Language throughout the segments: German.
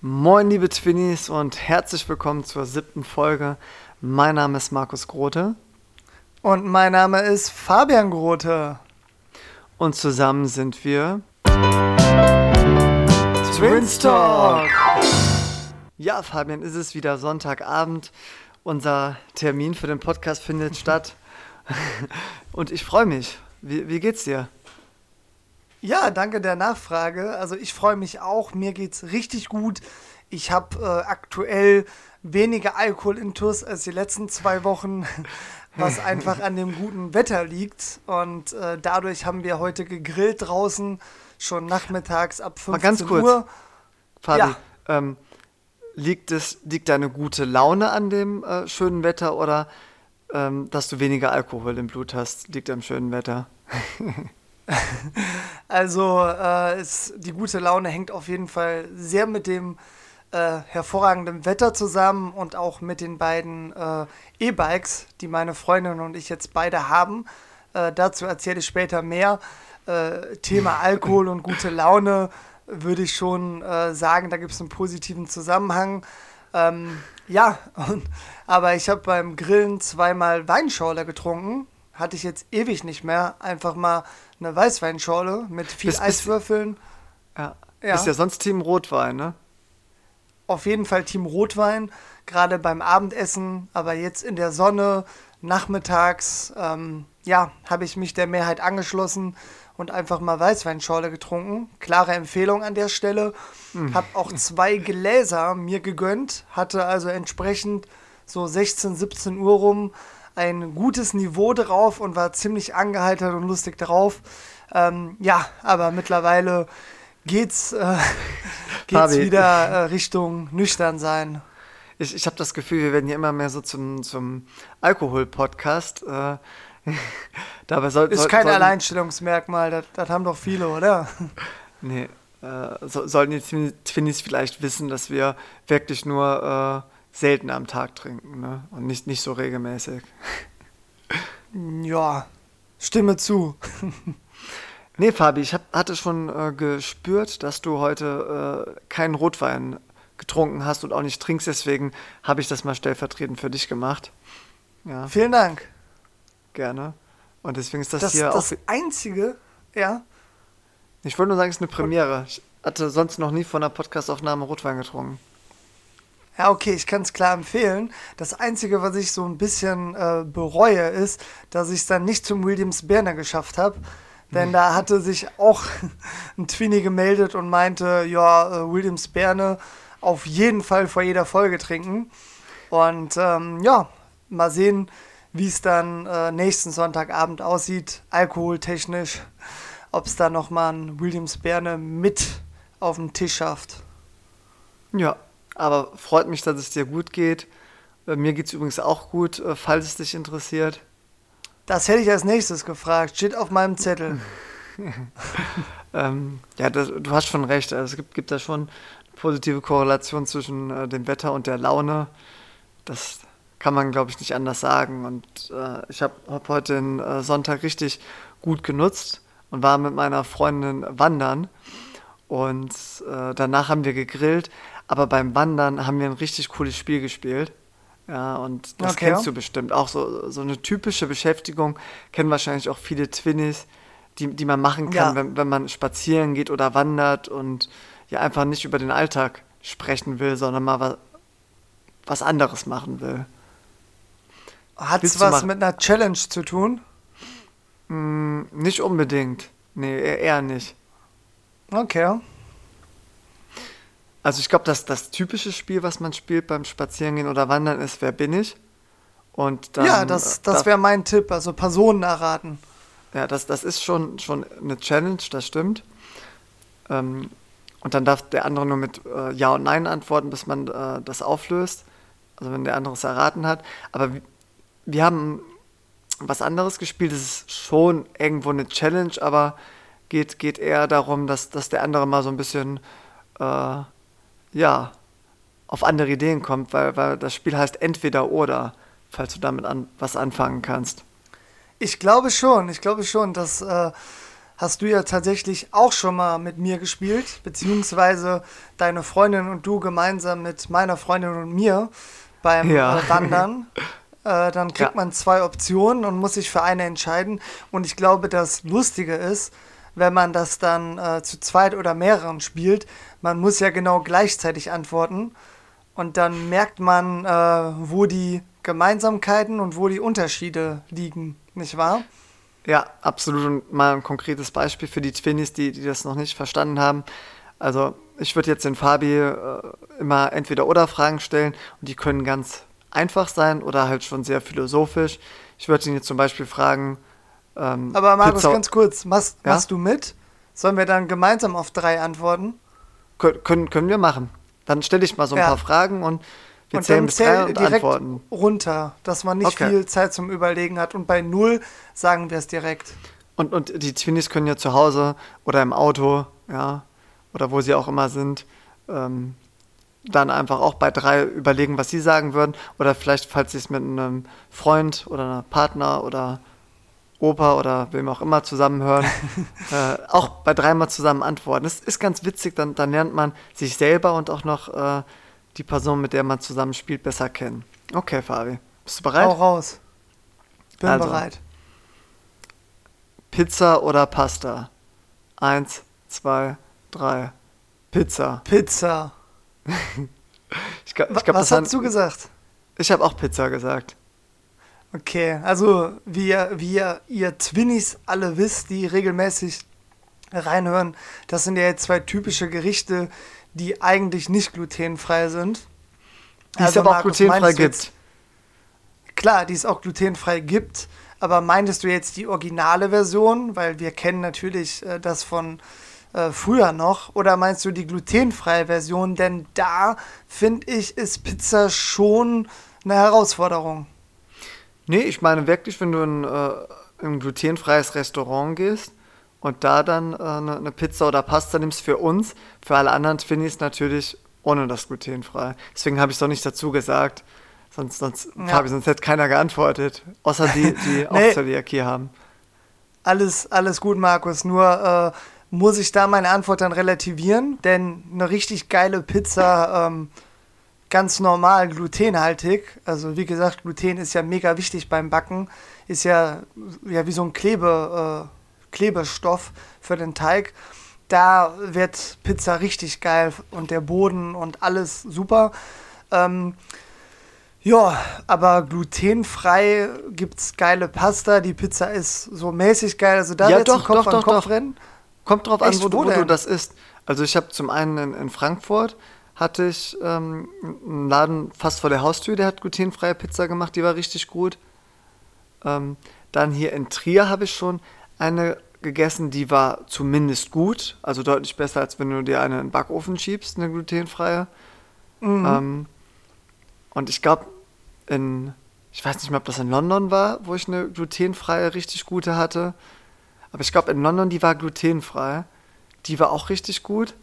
Moin, liebe Twinnies und herzlich willkommen zur siebten Folge. Mein Name ist Markus Grote. Und mein Name ist Fabian Grote. Und zusammen sind wir Twins Talk. Ja, Fabian, ist es wieder Sonntagabend. Unser Termin für den Podcast findet statt. Und ich freue mich. Wie, wie geht's dir? Ja, danke der Nachfrage. Also ich freue mich auch. Mir geht's richtig gut. Ich habe äh, aktuell weniger Alkoholintus als die letzten zwei Wochen, was einfach an dem guten Wetter liegt. Und äh, dadurch haben wir heute gegrillt draußen, schon nachmittags ab 15 Mal ganz kurz, Uhr. Fabi, Ja. ähm, liegt, es, liegt deine gute Laune an dem äh, schönen Wetter oder ähm, dass du weniger Alkohol im Blut hast, liegt am schönen Wetter? Also äh, es, die gute Laune hängt auf jeden Fall sehr mit dem äh, hervorragenden Wetter zusammen und auch mit den beiden äh, E-Bikes, die meine Freundin und ich jetzt beide haben. Äh, dazu erzähle ich später mehr. Äh, Thema Alkohol und gute Laune würde ich schon äh, sagen, da gibt es einen positiven Zusammenhang. Ähm, ja, und, aber ich habe beim Grillen zweimal Weinschorle getrunken. Hatte ich jetzt ewig nicht mehr. Einfach mal eine Weißweinschorle mit viel bist- Eiswürfeln. Ja. Ja. Ist ja sonst Team Rotwein, ne? Auf jeden Fall Team Rotwein, gerade beim Abendessen, aber jetzt in der Sonne, nachmittags, ähm, ja, habe ich mich der Mehrheit angeschlossen und einfach mal Weißweinschorle getrunken. Klare Empfehlung an der Stelle. Habe auch zwei Gläser mir gegönnt, hatte also entsprechend so 16, 17 Uhr rum ein gutes Niveau drauf und war ziemlich angeheitert und lustig drauf. Ähm, ja, aber mittlerweile geht's, äh, geht's wieder äh, Richtung nüchtern sein. Ich, ich habe das Gefühl, wir werden hier immer mehr so zum, zum Alkohol-Podcast. Äh, dabei soll, Ist soll, kein sollten- Alleinstellungsmerkmal, das, das haben doch viele, oder? Nee, äh, so, sollten die Twin- Twinnies vielleicht wissen, dass wir wirklich nur äh, selten am Tag trinken ne? und nicht, nicht so regelmäßig. Ja, stimme zu. Nee, Fabi, ich hab, hatte schon äh, gespürt, dass du heute äh, keinen Rotwein getrunken hast und auch nicht trinkst, deswegen habe ich das mal stellvertretend für dich gemacht. Ja, Vielen Dank. gerne. Und deswegen ist das, Das, hier das auch. Einzige, ja, Ich wollte nur sagen, es ist eine Premiere. Ich hatte sonst noch nie von einer Podcastaufnahme Rotwein getrunken. Ja, okay, ich kann es klar empfehlen. Das Einzige, was ich so ein bisschen äh, bereue, ist, dass ich es dann nicht zum Williams Berner geschafft habe. Denn da hatte sich auch ein Twinny gemeldet und meinte, ja, äh, Williams Berne auf jeden Fall vor jeder Folge trinken. Und ähm, ja, mal sehen, wie es dann äh, nächsten Sonntagabend aussieht, alkoholtechnisch. Ob es da nochmal ein Williams Berne mit auf den Tisch schafft. Ja, aber freut mich, dass es dir gut geht. Äh, Mir geht es übrigens auch gut, äh, falls es dich interessiert. Das hätte ich als nächstes gefragt. Steht auf meinem Zettel. Ähm, ja, das, du hast schon recht. Also es gibt, gibt da schon eine positive Korrelation zwischen äh, dem Wetter und der Laune. Das kann man, glaube ich, nicht anders sagen. Und äh, ich habe hab heute den äh, Sonntag richtig gut genutzt und war mit meiner Freundin wandern. Und äh, danach haben wir gegrillt. Aber beim Wandern haben wir ein richtig cooles Spiel gespielt. Ja, und das Okay. kennst du bestimmt. Auch so, so eine typische Beschäftigung kennen wahrscheinlich auch viele Twinnies, die, die man machen kann, Ja. wenn, wenn man spazieren geht oder wandert und ja einfach nicht über den Alltag sprechen will, sondern mal was, was anderes machen will. Hat es was mit einer Challenge zu tun? Hm, nicht unbedingt. Nee, eher eher nicht. Okay. Also ich glaube, dass das typische Spiel, was man spielt beim Spazierengehen oder Wandern, ist Wer bin ich? Und dann, ja, das, äh, das wäre mein Tipp. Also Personen erraten. Ja, das, das ist schon, schon eine Challenge, das stimmt. Ähm, und dann darf der andere nur mit äh, Ja und Nein antworten, bis man äh, das auflöst. Also wenn der andere es erraten hat. Aber wir, wir haben was anderes gespielt. Es ist schon irgendwo eine Challenge, aber geht, geht eher darum, dass, dass der andere mal so ein bisschen, äh, ja, auf andere Ideen kommt, weil, weil das Spiel heißt entweder oder, falls du damit an, was anfangen kannst. Ich glaube schon. Ich glaube schon, dass äh, hast du ja tatsächlich auch schon mal mit mir gespielt, beziehungsweise deine Freundin und du gemeinsam mit meiner Freundin und mir beim Ja. äh, Wandern. Äh, dann kriegt Ja. man zwei Optionen und muss sich für eine entscheiden. Und ich glaube, das Lustige ist, wenn man das dann äh, zu zweit oder mehreren spielt, man muss ja genau gleichzeitig antworten. Und dann merkt man, äh, wo die Gemeinsamkeiten und wo die Unterschiede liegen, nicht wahr? Ja, absolut. Und mal ein konkretes Beispiel für die Twinnies, die, die das noch nicht verstanden haben. Also ich würde jetzt den Fabi äh, immer entweder oder Fragen stellen und die können ganz einfach sein oder halt schon sehr philosophisch. Ich würde ihn jetzt zum Beispiel fragen, ähm, Aber Markus, Pizza- ganz kurz, machst, Ja? machst du mit? Sollen wir dann gemeinsam auf drei antworten? können, können, können wir machen. Dann stelle ich mal so ein Ja. paar Fragen und wir und zählen bis drei und direkt antworten. runter, dass man nicht Okay. viel Zeit zum Überlegen hat. Und bei null sagen wir es direkt. Und, und die Twinnies können ja zu Hause oder im Auto, ja, oder wo sie auch immer sind, ähm, dann einfach auch bei drei überlegen, was sie sagen würden. Oder vielleicht, falls sie es mit einem Freund oder einer Partner oder Opa oder wem auch immer zusammenhören, äh, auch bei dreimal zusammen antworten. Das ist ganz witzig, dann, dann lernt man sich selber und auch noch äh, die Person, mit der man zusammen spielt, besser kennen. Okay, Fabi, bist du bereit? Hau raus. Bin Also. bereit. Pizza oder Pasta? Eins, zwei, drei. Pizza. Pizza. Ich, glaub- ich glaub, Was hast du gesagt? Ich habe auch Pizza gesagt. Okay, also wie ihr, wie ihr, Twinnies alle wisst, die regelmäßig reinhören, das sind ja jetzt zwei typische Gerichte, die eigentlich nicht glutenfrei sind. Die es Also, aber auch Markus, glutenfrei du jetzt- gibt. Klar, die es auch glutenfrei gibt, aber meintest du jetzt die originale Version, weil wir kennen natürlich äh, das von äh, früher noch, oder meinst du die glutenfreie Version? Denn da finde ich, ist Pizza schon eine Herausforderung. Nee, ich meine wirklich, wenn du in äh, ein glutenfreies Restaurant gehst und da dann äh, eine, eine Pizza oder Pasta nimmst für uns, für alle anderen Twinnies natürlich ohne das glutenfrei. Deswegen habe ich es doch nicht dazu gesagt. Sonst, sonst, Ja. Fabi, sonst hätte keiner geantwortet. Außer die, die Nee. auch Zöliakie haben. Alles, alles gut, Markus. Nur äh, muss ich da meine Antwort dann relativieren, denn eine richtig geile Pizza, ähm, ganz normal glutenhaltig, also wie gesagt, Gluten ist ja mega wichtig beim Backen, ist ja, ja wie so ein Klebe, äh, Klebestoff für den Teig. Da wird Pizza richtig geil und der Boden und alles super. Ähm, ja, aber glutenfrei gibt's geile Pasta. Die Pizza ist so mäßig geil. Also da Ja, wird's ein doch, Kopf doch, an doch, Kopf doch. rennen. Kommt drauf Echt, an, wo, du- wo wo du das isst. Also ich habe zum einen in, in Frankfurt hatte ich ähm, einen Laden fast vor der Haustür, der hat glutenfreie Pizza gemacht, die war richtig gut. Ähm, dann hier in Trier habe ich schon eine gegessen, die war zumindest gut, also deutlich besser, als wenn du dir eine in den Backofen schiebst, eine glutenfreie. Mhm. Ähm, und ich glaube, in, ich weiß nicht mehr, ob das in London war, wo ich eine glutenfreie, richtig gute hatte. Aber ich glaube, in London, die war glutenfrei. Die war auch richtig gut.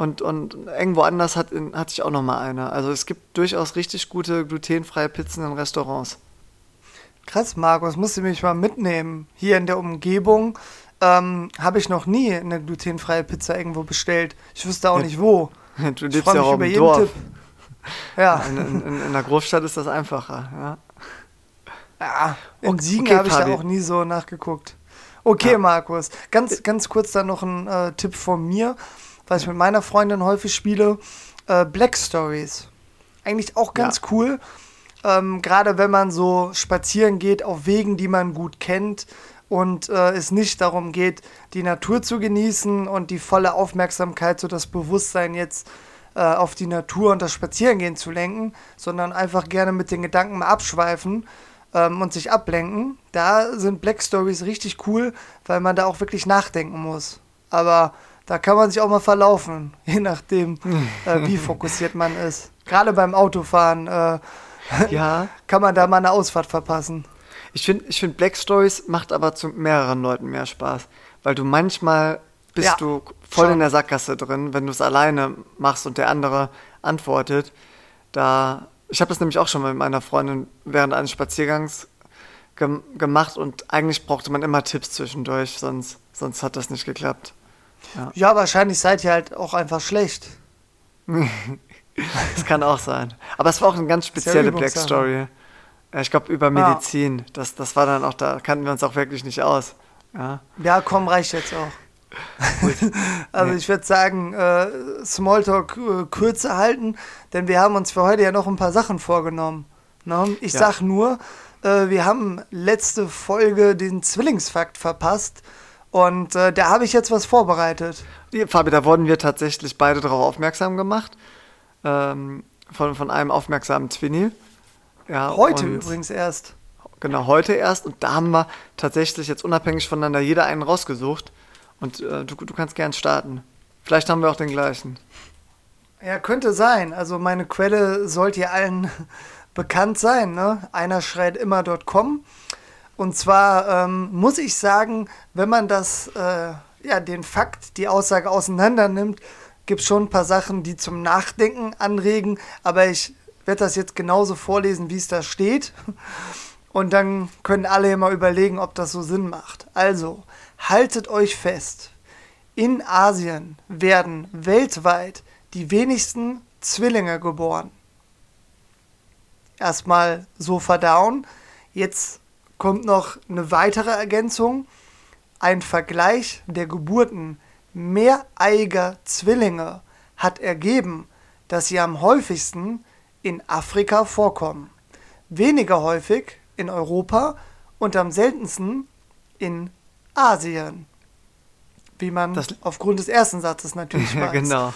Und, und irgendwo anders hat, in, hatte ich auch noch mal eine. Also es gibt durchaus richtig gute glutenfreie Pizzen in Restaurants. Krass, Markus, musst du mich mal mitnehmen. Hier in der Umgebung ähm, habe ich noch nie eine glutenfreie Pizza irgendwo bestellt. Ich wüsste auch Ja. nicht wo. Du lebst ja auch über im jeden Dorf. Tipp. Ja, In, in, in, in der Großstadt ist das einfacher. Ja. ja in Okay, Siegen okay, habe ich da Fabi. auch nie so nachgeguckt. Okay, Ja. Markus, ganz, ganz kurz dann noch ein äh, Tipp von mir, was ich mit meiner Freundin häufig spiele. Äh, Black Stories. Eigentlich auch ganz cool. Ähm, Gerade wenn man so spazieren geht auf Wegen, die man gut kennt und äh, es nicht darum geht, die Natur zu genießen und die volle Aufmerksamkeit, so das Bewusstsein jetzt äh, auf die Natur und das Spazierengehen zu lenken, sondern einfach gerne mit den Gedanken mal abschweifen ähm, und sich ablenken. Da sind Black Stories richtig cool, weil man da auch wirklich nachdenken muss. Aber da kann man sich auch mal verlaufen, je nachdem, äh, wie fokussiert man ist. Gerade beim Autofahren äh, ja, kann man da mal eine Ausfahrt verpassen. ich finde, ich find Black Stories macht aber zu mehreren Leuten mehr Spaß. Weil du manchmal bist Ja, du voll schon. in der Sackgasse drin, wenn du es alleine machst und der andere antwortet. Da, ich habe das nämlich auch schon mal mit meiner Freundin während eines Spaziergangs gem gemacht und eigentlich brauchte man immer Tipps zwischendurch, sonst, sonst hat das nicht geklappt. Ja. ja, wahrscheinlich seid ihr halt auch einfach schlecht. das kann auch sein. Aber es war auch eine ganz spezielle Black Story. Ich glaube, über Medizin. Ah. Das, das war dann auch, da kannten wir uns auch wirklich nicht aus. Ja, ja komm, reicht jetzt auch. also nee. ich würde sagen, äh, Smalltalk äh, kürzer halten, denn wir haben uns für heute ja noch ein paar Sachen vorgenommen. Ne? Ich ja. sag nur, äh, wir haben letzte Folge den Zwillingsfakt verpasst und äh, da habe ich jetzt was vorbereitet. Fabi, da wurden wir tatsächlich beide darauf aufmerksam gemacht. Ähm, von, von einem aufmerksamen Twinny. Ja, heute übrigens erst. Genau, heute erst. Und da haben wir tatsächlich jetzt unabhängig voneinander jeder einen rausgesucht. Und äh, du, du kannst gern starten. Vielleicht haben wir auch den gleichen. Ja, könnte sein. Also meine Quelle sollte ja allen bekannt sein. Ne? Einer schreit immer.com. Und zwar ähm, muss ich sagen, wenn man das, äh, ja, den Fakt, die Aussage auseinander nimmt, gibt es schon ein paar Sachen, die zum Nachdenken anregen. Aber ich werde das jetzt genauso vorlesen, wie es da steht. Und dann können alle immer überlegen, ob das so Sinn macht. Also, haltet euch fest. In Asien werden weltweit die wenigsten Zwillinge geboren. Erstmal so verdauen. Jetzt kommt noch eine weitere Ergänzung. Ein Vergleich der Geburten mehreiger Zwillinge hat ergeben, dass sie am häufigsten in Afrika vorkommen. Weniger häufig in Europa und am seltensten in Asien. Wie man das aufgrund des ersten Satzes natürlich weiß. genau.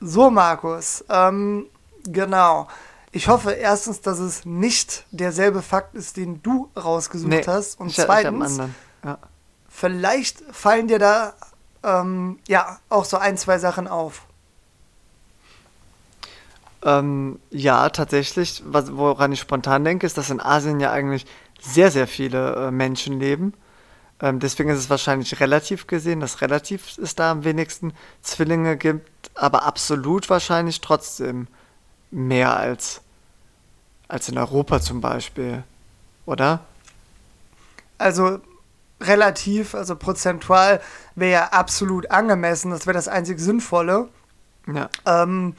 so, Markus. Ähm, genau. Ich hoffe erstens, dass es nicht derselbe Fakt ist, den du rausgesucht nee, hast. Und ich, zweitens, ich ja. vielleicht fallen dir da ähm, ja auch so ein, zwei Sachen auf. Ähm, ja, tatsächlich. Was, woran ich spontan denke, ist, dass in Asien ja eigentlich sehr, sehr viele äh, Menschen leben. Ähm, deswegen ist es wahrscheinlich relativ gesehen, dass relativ es da am wenigsten Zwillinge gibt, aber absolut wahrscheinlich trotzdem mehr als, als in Europa zum Beispiel, oder? Also relativ, also prozentual wäre ja absolut angemessen, das wäre das einzig Sinnvolle. Ja. Ähm,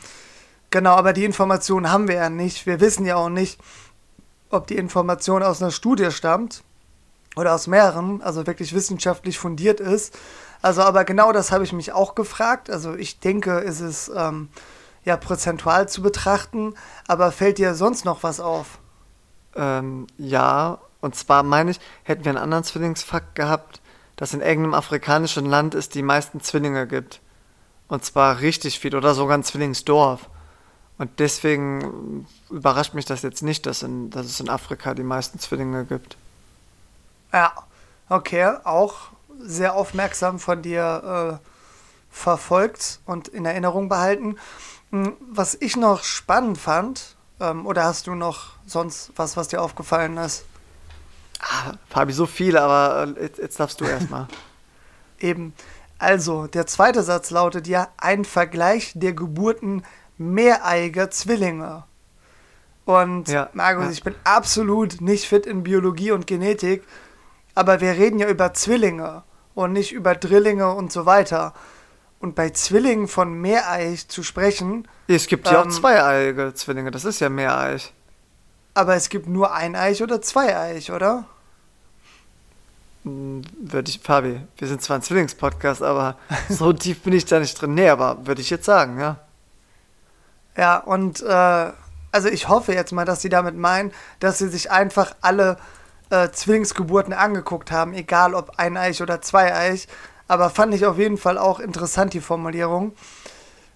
genau, aber die Information haben wir ja nicht. Wir wissen ja auch nicht, ob die Information aus einer Studie stammt oder aus mehreren, also wirklich wissenschaftlich fundiert ist. Also, aber genau das habe ich mich auch gefragt. Also, ich denke, ist es ähm, ja prozentual zu betrachten, aber fällt dir sonst noch was auf? Ähm, ja, und zwar meine ich, hätten wir einen anderen Zwillingsfakt gehabt, dass in irgendeinem afrikanischen Land es die meisten Zwillinge gibt. Und zwar richtig viel oder sogar ein Zwillingsdorf. Und deswegen überrascht mich das jetzt nicht, dass, in, dass es in Afrika die meisten Zwillinge gibt. Ja, okay, auch sehr aufmerksam von dir äh, verfolgt und in Erinnerung behalten. Hm, was ich noch spannend fand, ähm, oder hast du noch sonst was, was dir aufgefallen ist? Ah, Fabi, so viele, aber äh, jetzt, jetzt darfst du erstmal. Eben. Also, der zweite Satz lautet ja ein Vergleich der Geburten mehreiger Zwillinge. Und ja, Markus, ja. ich bin absolut nicht fit in Biologie und Genetik, aber wir reden ja über Zwillinge und nicht über Drillinge und so weiter. Und bei Zwillingen von Meereich zu sprechen. Es gibt ähm, ja auch ähm, zweieiige Zwillinge, das ist ja Meereich. Aber es gibt nur ein Eich oder zwei Eich, oder? Hm, würde ich, Fabi, wir sind zwar ein Zwillingspodcast, aber so tief bin ich da nicht drin. Nee, aber würde ich jetzt sagen, ja. Ja, und äh, also ich hoffe jetzt mal, dass sie damit meinen, dass sie sich einfach alle äh, Zwillingsgeburten angeguckt haben, egal ob ein Eich oder zwei Eich. Aber fand ich auf jeden Fall auch interessant, die Formulierung.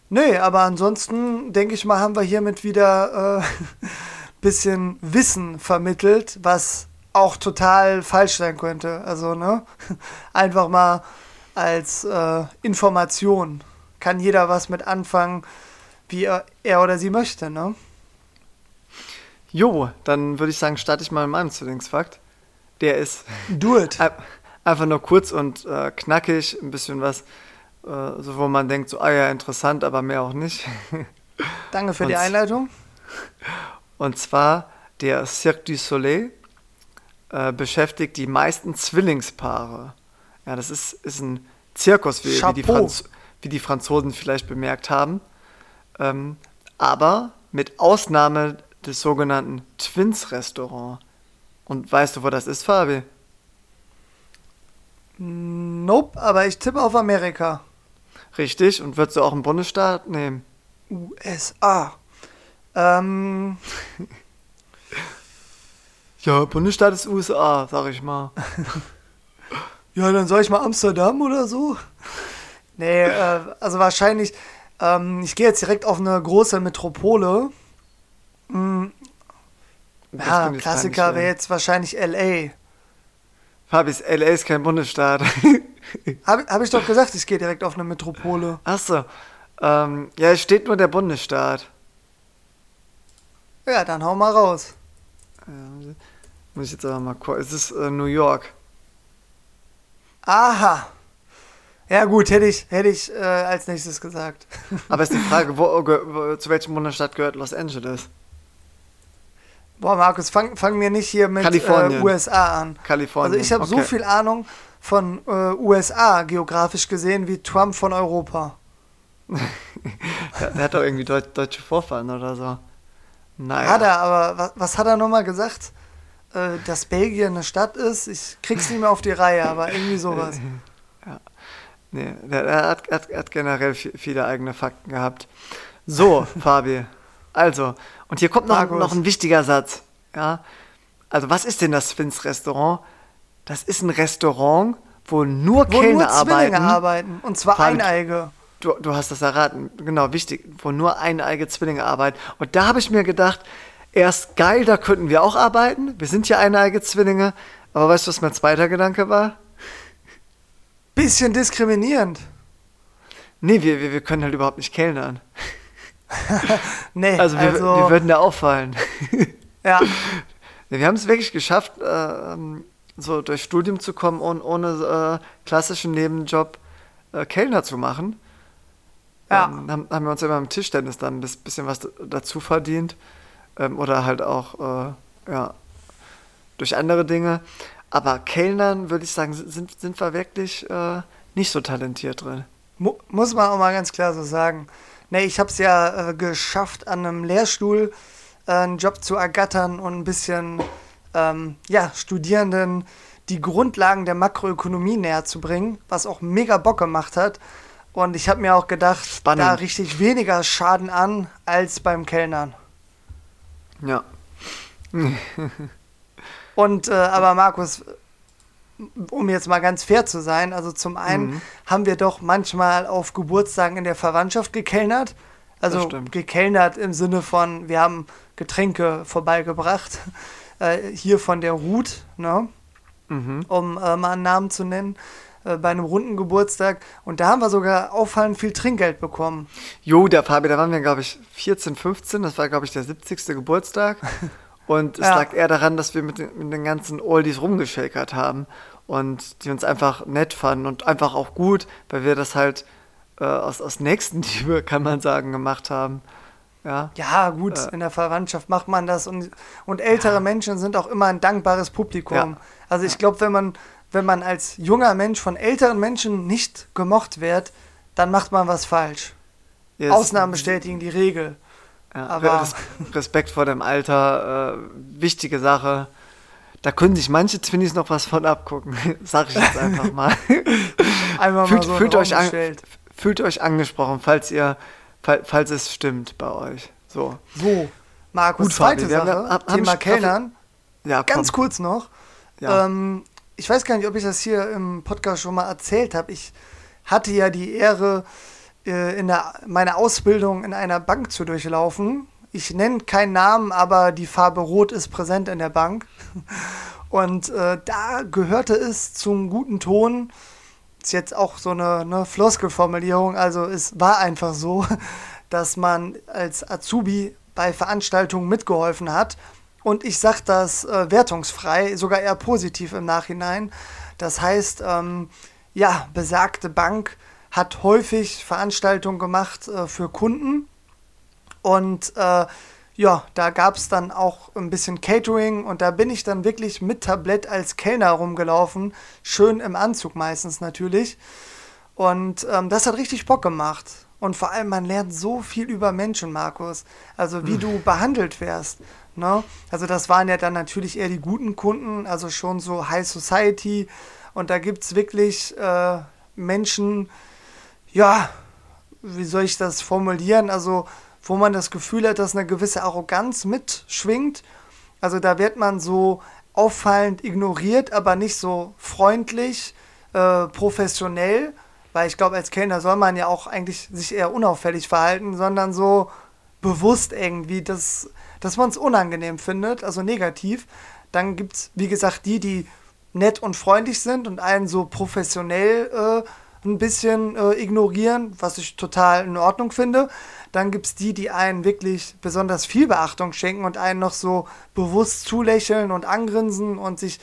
Nee, aber ansonsten denke ich mal, haben wir hiermit wieder äh, bisschen Wissen vermittelt, was auch total falsch sein könnte. Also, ne? Einfach mal als äh, Information. Kann jeder was mit anfangen, wie er, er oder sie möchte, ne? Jo, dann würde ich sagen, starte ich mal mit meinem Zwillingsfakt. Der ist. Do it. Einfach nur kurz und äh, knackig, ein bisschen was, äh, so wo man denkt, so, ah ja, interessant, aber mehr auch nicht. Danke für und, die Einleitung. Und zwar der Cirque du Soleil äh, beschäftigt die meisten Zwillingspaare. Ja, das ist, ist ein Zirkus, wie, wie, die, Franz wie die Franzosen vielleicht bemerkt haben. Ähm, aber mit Ausnahme des sogenannten Twins-Restaurant. Und weißt du, wo das ist, Fabi? Nope, aber ich tippe auf Amerika. Richtig, und würdest du auch einen Bundesstaat nehmen? USA. Ähm. ja, Bundesstaat ist USA, sag ich mal. ja, dann soll ich mal Amsterdam oder so? Nee, äh, also wahrscheinlich, ähm, ich gehe jetzt direkt auf eine große Metropole. Hm. Ja, Klassiker wäre jetzt wahrscheinlich LA. Fabis, LA ist kein Bundesstaat. Habe hab ich doch gesagt, ich gehe direkt auf eine Metropole. Achso. Ähm, ja, es steht nur der Bundesstaat. Ja, dann hau mal raus. Ja, muss ich jetzt aber mal gucken. Es ist äh, New York. Aha. Ja gut, hätte ich, hätte ich äh, als nächstes gesagt. Aber ist die Frage, wo, wo, zu welchem Bundesstaat gehört Los Angeles? Boah, Markus, fang, fang mir nicht hier mit äh, USA an. Kalifornien. Also ich habe okay. so viel Ahnung von äh, USA geografisch gesehen wie Trump von Europa. der, hat doch irgendwie Deut deutsche Vorfahren oder so. Naja. Hat er, aber was, was hat er nochmal gesagt? Äh, dass Belgien eine Stadt ist? Ich krieg's nicht mehr auf die Reihe, aber irgendwie sowas. ja. Nee, der hat, hat, hat, generell viele eigene Fakten gehabt. So, Fabi. Also, und hier kommt noch, noch ein wichtiger Satz. Ja? Also, was ist denn das Fins Restaurant? Das ist ein Restaurant, wo nur wo Kellner nur arbeiten. arbeiten. Und zwar Eineige. Du, du hast das erraten. Genau, wichtig. Wo nur eineige Zwillinge arbeiten. Und da habe ich mir gedacht, erst geil, da könnten wir auch arbeiten. Wir sind ja eineige Zwillinge. Aber weißt du, was mein zweiter Gedanke war? Bisschen diskriminierend. Nee, wir, wir, wir können halt überhaupt nicht kellnern. nee, also wir, also wir würden da auffallen. ja. Wir haben es wirklich geschafft, äh, so durch Studium zu kommen und ohne äh, klassischen Nebenjob äh, Kellner zu machen. Ja. Ähm, haben, haben, wir uns immer im Tischtennis dann ein bisschen was dazu verdient. Ähm, oder halt auch äh, ja, durch andere Dinge. Aber Kellnern, würde ich sagen, sind, sind wir wirklich äh, nicht so talentiert drin. Mu muss man auch mal ganz klar so sagen. Nee, ich habe es ja äh, geschafft, an einem Lehrstuhl äh, einen Job zu ergattern und ein bisschen ähm, ja, Studierenden die Grundlagen der Makroökonomie näher zu bringen, was auch mega Bock gemacht hat. Und ich habe mir auch gedacht, Spannend. da richtig weniger Schaden an als beim Kellnern. Ja. Und äh, aber Markus, um jetzt mal ganz fair zu sein, also zum einen mhm. haben wir doch manchmal auf Geburtstagen in der Verwandtschaft gekellnert. Also gekellnert im Sinne von, wir haben Getränke vorbeigebracht. Äh, hier von der Ruth, ne? Mhm. um äh, mal einen Namen zu nennen, äh, bei einem runden Geburtstag. Und da haben wir sogar auffallend viel Trinkgeld bekommen. Jo, der Fabi, da waren wir, glaube ich, 14, 15. Das war, glaube ich, der 70. Geburtstag. Und es ja. lag eher daran, dass wir mit den, mit den ganzen Oldies rumgeschakert haben und die uns einfach nett fanden und einfach auch gut, weil wir das halt äh, aus, aus Nächstenliebe, kann man sagen, gemacht haben. Ja, ja gut, äh, in der Verwandtschaft macht man das und, und ältere ja. Menschen sind auch immer ein dankbares Publikum. Ja. Also ich glaube, wenn man, wenn man als junger Mensch von älteren Menschen nicht gemocht wird, dann macht man was falsch. Yes. Ausnahmen bestätigen die Regel. Ja, aber Respekt vor dem Alter, äh, wichtige Sache. Da können sich manche Twinnies noch was von abgucken, sag ich jetzt einfach mal. Einmal fühlt, mal so fühlt, euch an, fühlt euch angesprochen, falls ihr, falls, falls es stimmt bei euch. So. So, Markus, Gut, zweite Fabi, Sache, haben, Thema Kellnern. Ja, Ganz kurz noch. Ja. Ähm, ich weiß gar nicht, ob ich das hier im Podcast schon mal erzählt habe. Ich hatte ja die Ehre, äh, in der, meine Ausbildung in einer Bank zu durchlaufen. Ich nenne keinen Namen, aber die Farbe Rot ist präsent in der Bank. Und äh, da gehörte es zum guten Ton, ist jetzt auch so eine, eine Floskelformulierung, also es war einfach so, dass man als Azubi bei Veranstaltungen mitgeholfen hat. Und ich sage das äh, wertungsfrei, sogar eher positiv im Nachhinein. Das heißt, ähm, ja, besagte Bank hat häufig Veranstaltungen gemacht äh, für Kunden und äh, ja, da gab es dann auch ein bisschen Catering und da bin ich dann wirklich mit Tablett als Kellner rumgelaufen. Schön im Anzug meistens natürlich. Und ähm, das hat richtig Bock gemacht. Und vor allem, man lernt so viel über Menschen, Markus. Also wie du behandelt wirst. Ne? Also das waren ja dann natürlich eher die guten Kunden, also schon so High Society. Und da gibt es wirklich äh, Menschen, ja, wie soll ich das formulieren? Also wo man das Gefühl hat, dass eine gewisse Arroganz mitschwingt. Also da wird man so auffallend ignoriert, aber nicht so freundlich, äh, professionell, weil ich glaube, als Kellner soll man ja auch eigentlich sich eher unauffällig verhalten, sondern so bewusst irgendwie, dass, dass man es unangenehm findet, also negativ. Dann gibt es, wie gesagt, die, die nett und freundlich sind und einen so professionell äh, ein bisschen äh, ignorieren, was ich total in Ordnung finde. Dann gibt es die, die einen wirklich besonders viel Beachtung schenken und einen noch so bewusst zulächeln und angrinsen und sich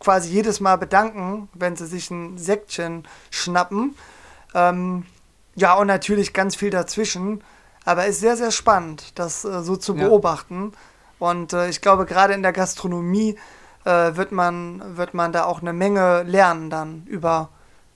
quasi jedes Mal bedanken, wenn sie sich ein Säckchen schnappen. Ähm, ja, und natürlich ganz viel dazwischen. Aber ist sehr, sehr spannend, das äh, so zu ja. beobachten. Und äh, ich glaube, gerade in der Gastronomie äh, wird, man, wird man da auch eine Menge lernen dann über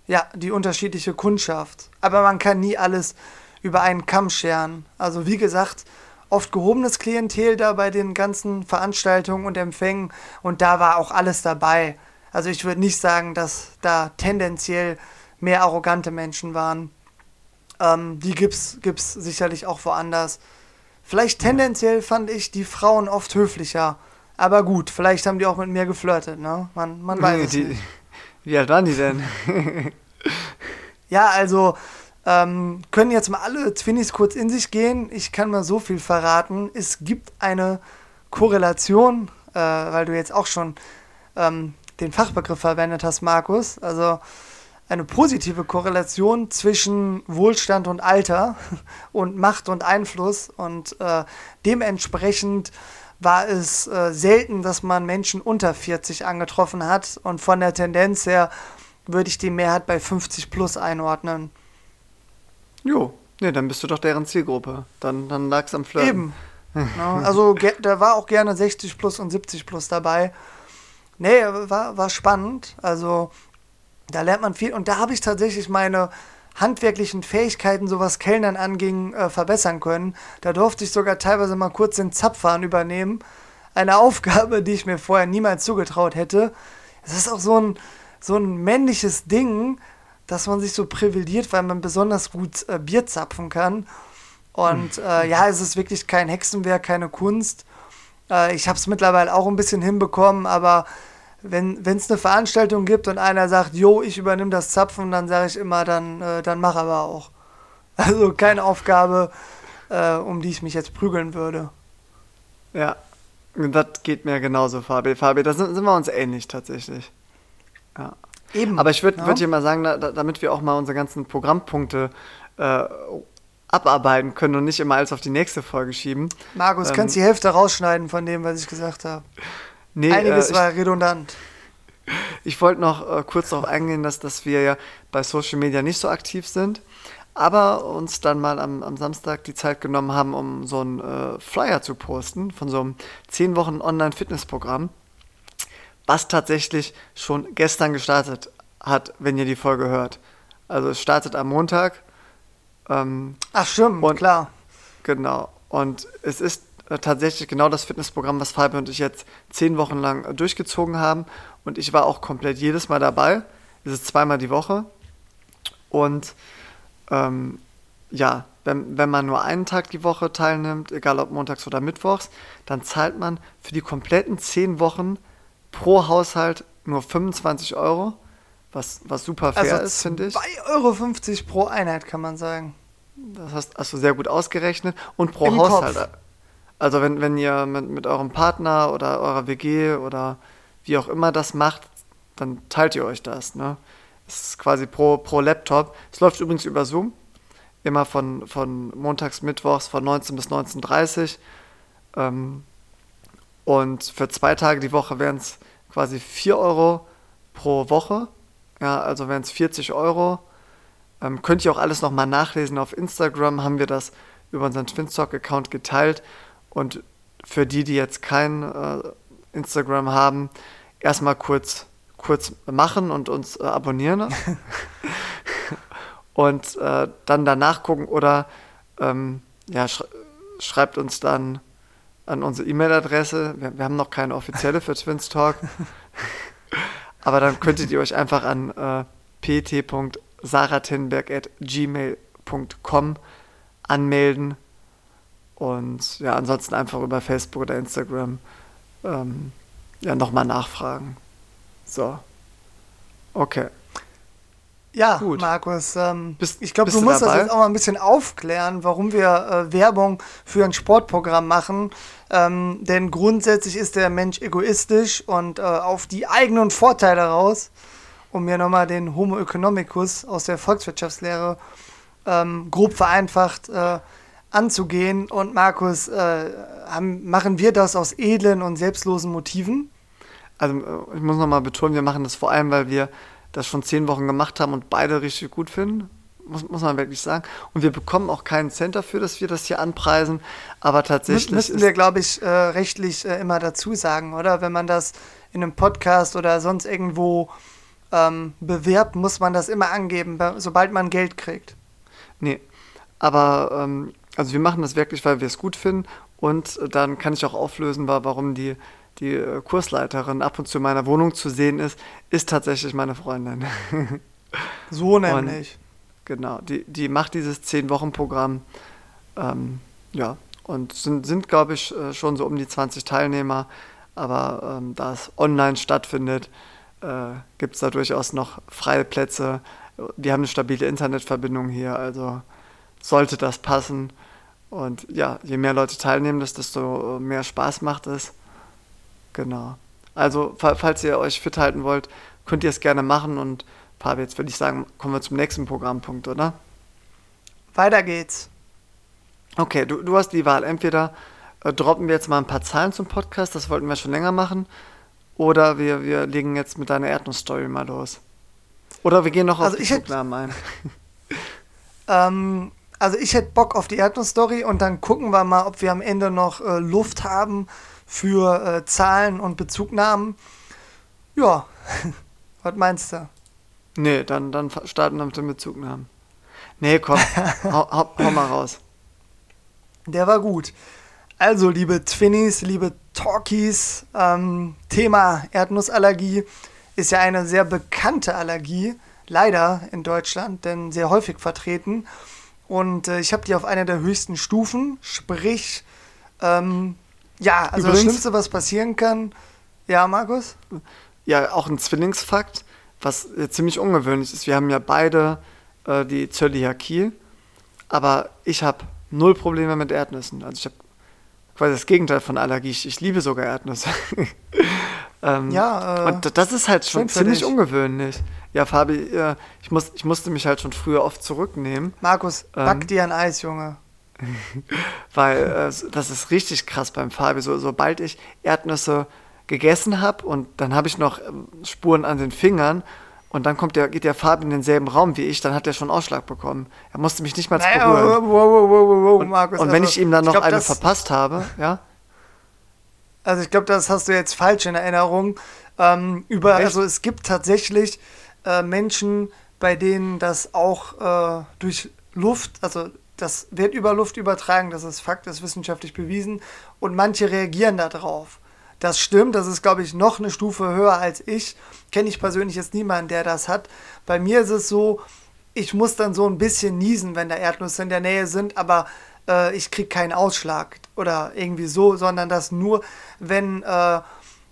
ja, die unterschiedliche Kundschaft. Aber man kann nie alles über einen Kamm scheren. Also wie gesagt, oft gehobenes Klientel da bei den ganzen Veranstaltungen und Empfängen und da war auch alles dabei. Also ich würde nicht sagen, dass da tendenziell mehr arrogante Menschen waren. Ähm, die gibt's, gibt's sicherlich auch woanders. Vielleicht tendenziell fand ich die Frauen oft höflicher. Aber gut, vielleicht haben die auch mit mir geflirtet, ne? Man, man weiß die, es nicht. Wie alt waren die denn? ja, also ähm, können jetzt mal alle Twinnies kurz in sich gehen. Ich kann mal so viel verraten. Es gibt eine Korrelation, äh, weil du jetzt auch schon ähm, den Fachbegriff verwendet hast, Markus. Also eine positive Korrelation zwischen Wohlstand und Alter und Macht und Einfluss. Und äh, dementsprechend war es äh, selten, dass man Menschen unter 40 angetroffen hat. Und von der Tendenz her würde ich die Mehrheit bei 50 plus einordnen. Jo, nee, dann bist du doch deren Zielgruppe. Dann, dann lag es am Flirten. Eben. ja, also da war auch gerne 60 plus und 70 plus dabei. Nee, war, war spannend. Also da lernt man viel. Und da habe ich tatsächlich meine handwerklichen Fähigkeiten, so was Kellnern anging, äh, verbessern können. Da durfte ich sogar teilweise mal kurz den Zapfhahn übernehmen. Eine Aufgabe, die ich mir vorher niemals zugetraut hätte. Es ist auch so ein, so ein männliches Ding, dass man sich so privilegiert, weil man besonders gut äh, Bier zapfen kann. Und hm. äh, ja, es ist wirklich kein Hexenwerk, keine Kunst. Äh, ich habe es mittlerweile auch ein bisschen hinbekommen, aber wenn es eine Veranstaltung gibt und einer sagt, jo, ich übernehme das Zapfen, dann sage ich immer, dann, äh, dann mach aber auch. Also keine Aufgabe, äh, um die ich mich jetzt prügeln würde. Ja, das geht mir genauso, Fabi. Fabi, da sind, sind wir uns ähnlich tatsächlich. Ja. Eben. Aber ich würde ja. würd dir mal sagen, da, damit wir auch mal unsere ganzen Programmpunkte äh, abarbeiten können und nicht immer alles auf die nächste Folge schieben. Markus, ähm, kannst die Hälfte rausschneiden von dem, was ich gesagt habe. Nee, Einiges äh, war redundant. Ich wollte noch äh, kurz darauf eingehen, dass, dass wir ja bei Social Media nicht so aktiv sind, aber uns dann mal am, am Samstag die Zeit genommen haben, um so einen äh, Flyer zu posten von so einem 10 Wochen Online-Fitness-Programm was tatsächlich schon gestern gestartet hat, wenn ihr die Folge hört. Also es startet am Montag. Ähm, Ach stimmt, und, klar. Genau. Und es ist tatsächlich genau das Fitnessprogramm, was Fabi und ich jetzt zehn Wochen lang äh, durchgezogen haben. Und ich war auch komplett jedes Mal dabei. Es ist zweimal die Woche. Und ähm, ja, wenn, wenn man nur einen Tag die Woche teilnimmt, egal ob montags oder mittwochs, dann zahlt man für die kompletten zehn Wochen pro Haushalt nur 25 Euro, was, was super fair also ist, finde ich. 2,50 Euro pro Einheit, kann man sagen. Das hast, hast du sehr gut ausgerechnet. Und pro Im Haushalt. Kopf. Also wenn, wenn ihr mit, mit eurem Partner oder eurer WG oder wie auch immer das macht, dann teilt ihr euch das. Ne? Das ist quasi pro, pro Laptop. Es läuft übrigens über Zoom. Immer von, von montags, mittwochs von 19 bis 19.30 Uhr. Ähm, und für zwei Tage die Woche wären es quasi 4 Euro pro Woche. Ja, also wären es 40 Euro. Ähm, könnt ihr auch alles nochmal nachlesen. Auf Instagram haben wir das über unseren Twinstock-Account geteilt. Und für die, die jetzt kein äh, Instagram haben, erstmal kurz, kurz machen und uns äh, abonnieren. und äh, dann danach gucken oder ähm, ja, sch schreibt uns dann an unsere E-Mail-Adresse. Wir, wir, haben noch keine offizielle für Twins Talk. Aber dann könntet ihr euch einfach an äh, pt.saratinberg.gmail.com anmelden. Und ja, ansonsten einfach über Facebook oder Instagram ähm, ja, nochmal nachfragen. So. Okay. Ja, Gut. Markus, ähm, bist, ich glaube, du, du musst dabei? das jetzt auch mal ein bisschen aufklären, warum wir äh, Werbung für ein Sportprogramm machen. Ähm, denn grundsätzlich ist der Mensch egoistisch und äh, auf die eigenen Vorteile raus, um mir nochmal den Homo economicus aus der Volkswirtschaftslehre ähm, grob vereinfacht äh, anzugehen. Und Markus, äh, haben, machen wir das aus edlen und selbstlosen Motiven? Also äh, ich muss nochmal betonen, wir machen das vor allem, weil wir das schon zehn Wochen gemacht haben und beide richtig gut finden. Muss, muss man wirklich sagen. Und wir bekommen auch keinen Cent dafür, dass wir das hier anpreisen. Aber tatsächlich. Müssen wir, glaube ich, äh, rechtlich äh, immer dazu sagen, oder? Wenn man das in einem Podcast oder sonst irgendwo ähm, bewirbt, muss man das immer angeben, sobald man Geld kriegt. Nee. Aber ähm, also wir machen das wirklich, weil wir es gut finden. Und dann kann ich auch auflösen, warum die die äh, Kursleiterin ab und zu in meiner Wohnung zu sehen ist, ist tatsächlich meine Freundin. so nämlich. Und, genau, die, die macht dieses Zehn-Wochen-Programm. Ähm, ja, und sind, sind glaube ich, äh, schon so um die 20 Teilnehmer. Aber ähm, da es online stattfindet, äh, gibt es da durchaus noch freie Plätze. Die haben eine stabile Internetverbindung hier, also sollte das passen. Und ja, je mehr Leute teilnehmen, desto mehr Spaß macht es. Genau. Also, falls ihr euch fit halten wollt, könnt ihr es gerne machen. Und Fabi, jetzt würde ich sagen, kommen wir zum nächsten Programmpunkt, oder? Weiter geht's. Okay, du, du hast die Wahl. Entweder äh, droppen wir jetzt mal ein paar Zahlen zum Podcast, das wollten wir schon länger machen. Oder wir, wir legen jetzt mit deiner Erdnuss-Story mal los. Oder wir gehen noch also auf die Flugnamen ein. ähm, also ich hätte Bock auf die Erdnuss-Story und dann gucken wir mal, ob wir am Ende noch äh, Luft haben für äh, Zahlen und Bezugnahmen. Ja, was meinst du? Nee, dann, dann starten wir mit den Bezugnahmen. Nee, komm, hau, hau, hau, mal raus. Der war gut. Also, liebe Twinnies, liebe Talkies, ähm, Thema Erdnussallergie ist ja eine sehr bekannte Allergie, leider in Deutschland, denn sehr häufig vertreten. Und äh, ich habe die auf einer der höchsten Stufen, sprich ähm, ja, also Übrigens, das Schlimmste, was passieren kann. Ja, Markus? Ja, auch ein Zwillingsfakt, was ziemlich ungewöhnlich ist. Wir haben ja beide äh, die Zöliakie, aber ich habe null Probleme mit Erdnüssen. Also ich habe quasi das Gegenteil von Allergie. Ich, ich liebe sogar Erdnüsse. ähm, ja, äh, und das ist halt schon ziemlich dich. ungewöhnlich. Ja, Fabi, äh, ich, muss, ich musste mich halt schon früher oft zurücknehmen. Markus, back ähm, dir ein Eis, Junge. Weil äh, das ist richtig krass beim Fabi. So, sobald ich Erdnüsse gegessen habe und dann habe ich noch ähm, Spuren an den Fingern und dann kommt der, geht der Fabi in denselben Raum wie ich, dann hat er schon Ausschlag bekommen. Er musste mich nicht mal naja, berühren. Wow, wow, wow, wow, und, Markus. Und wenn also, ich ihm dann noch glaub, eine verpasst habe, ja. Also ich glaube, das hast du jetzt falsch in Erinnerung. Ähm, über, also es gibt tatsächlich äh, Menschen, bei denen das auch äh, durch Luft, also das wird über Luft übertragen, das ist Fakt, das ist wissenschaftlich bewiesen und manche reagieren darauf. Das stimmt, das ist, glaube ich, noch eine Stufe höher als ich. Kenne ich persönlich jetzt niemanden, der das hat. Bei mir ist es so, ich muss dann so ein bisschen niesen, wenn da Erdnüsse in der Nähe sind, aber äh, ich kriege keinen Ausschlag oder irgendwie so, sondern das nur, wenn, äh,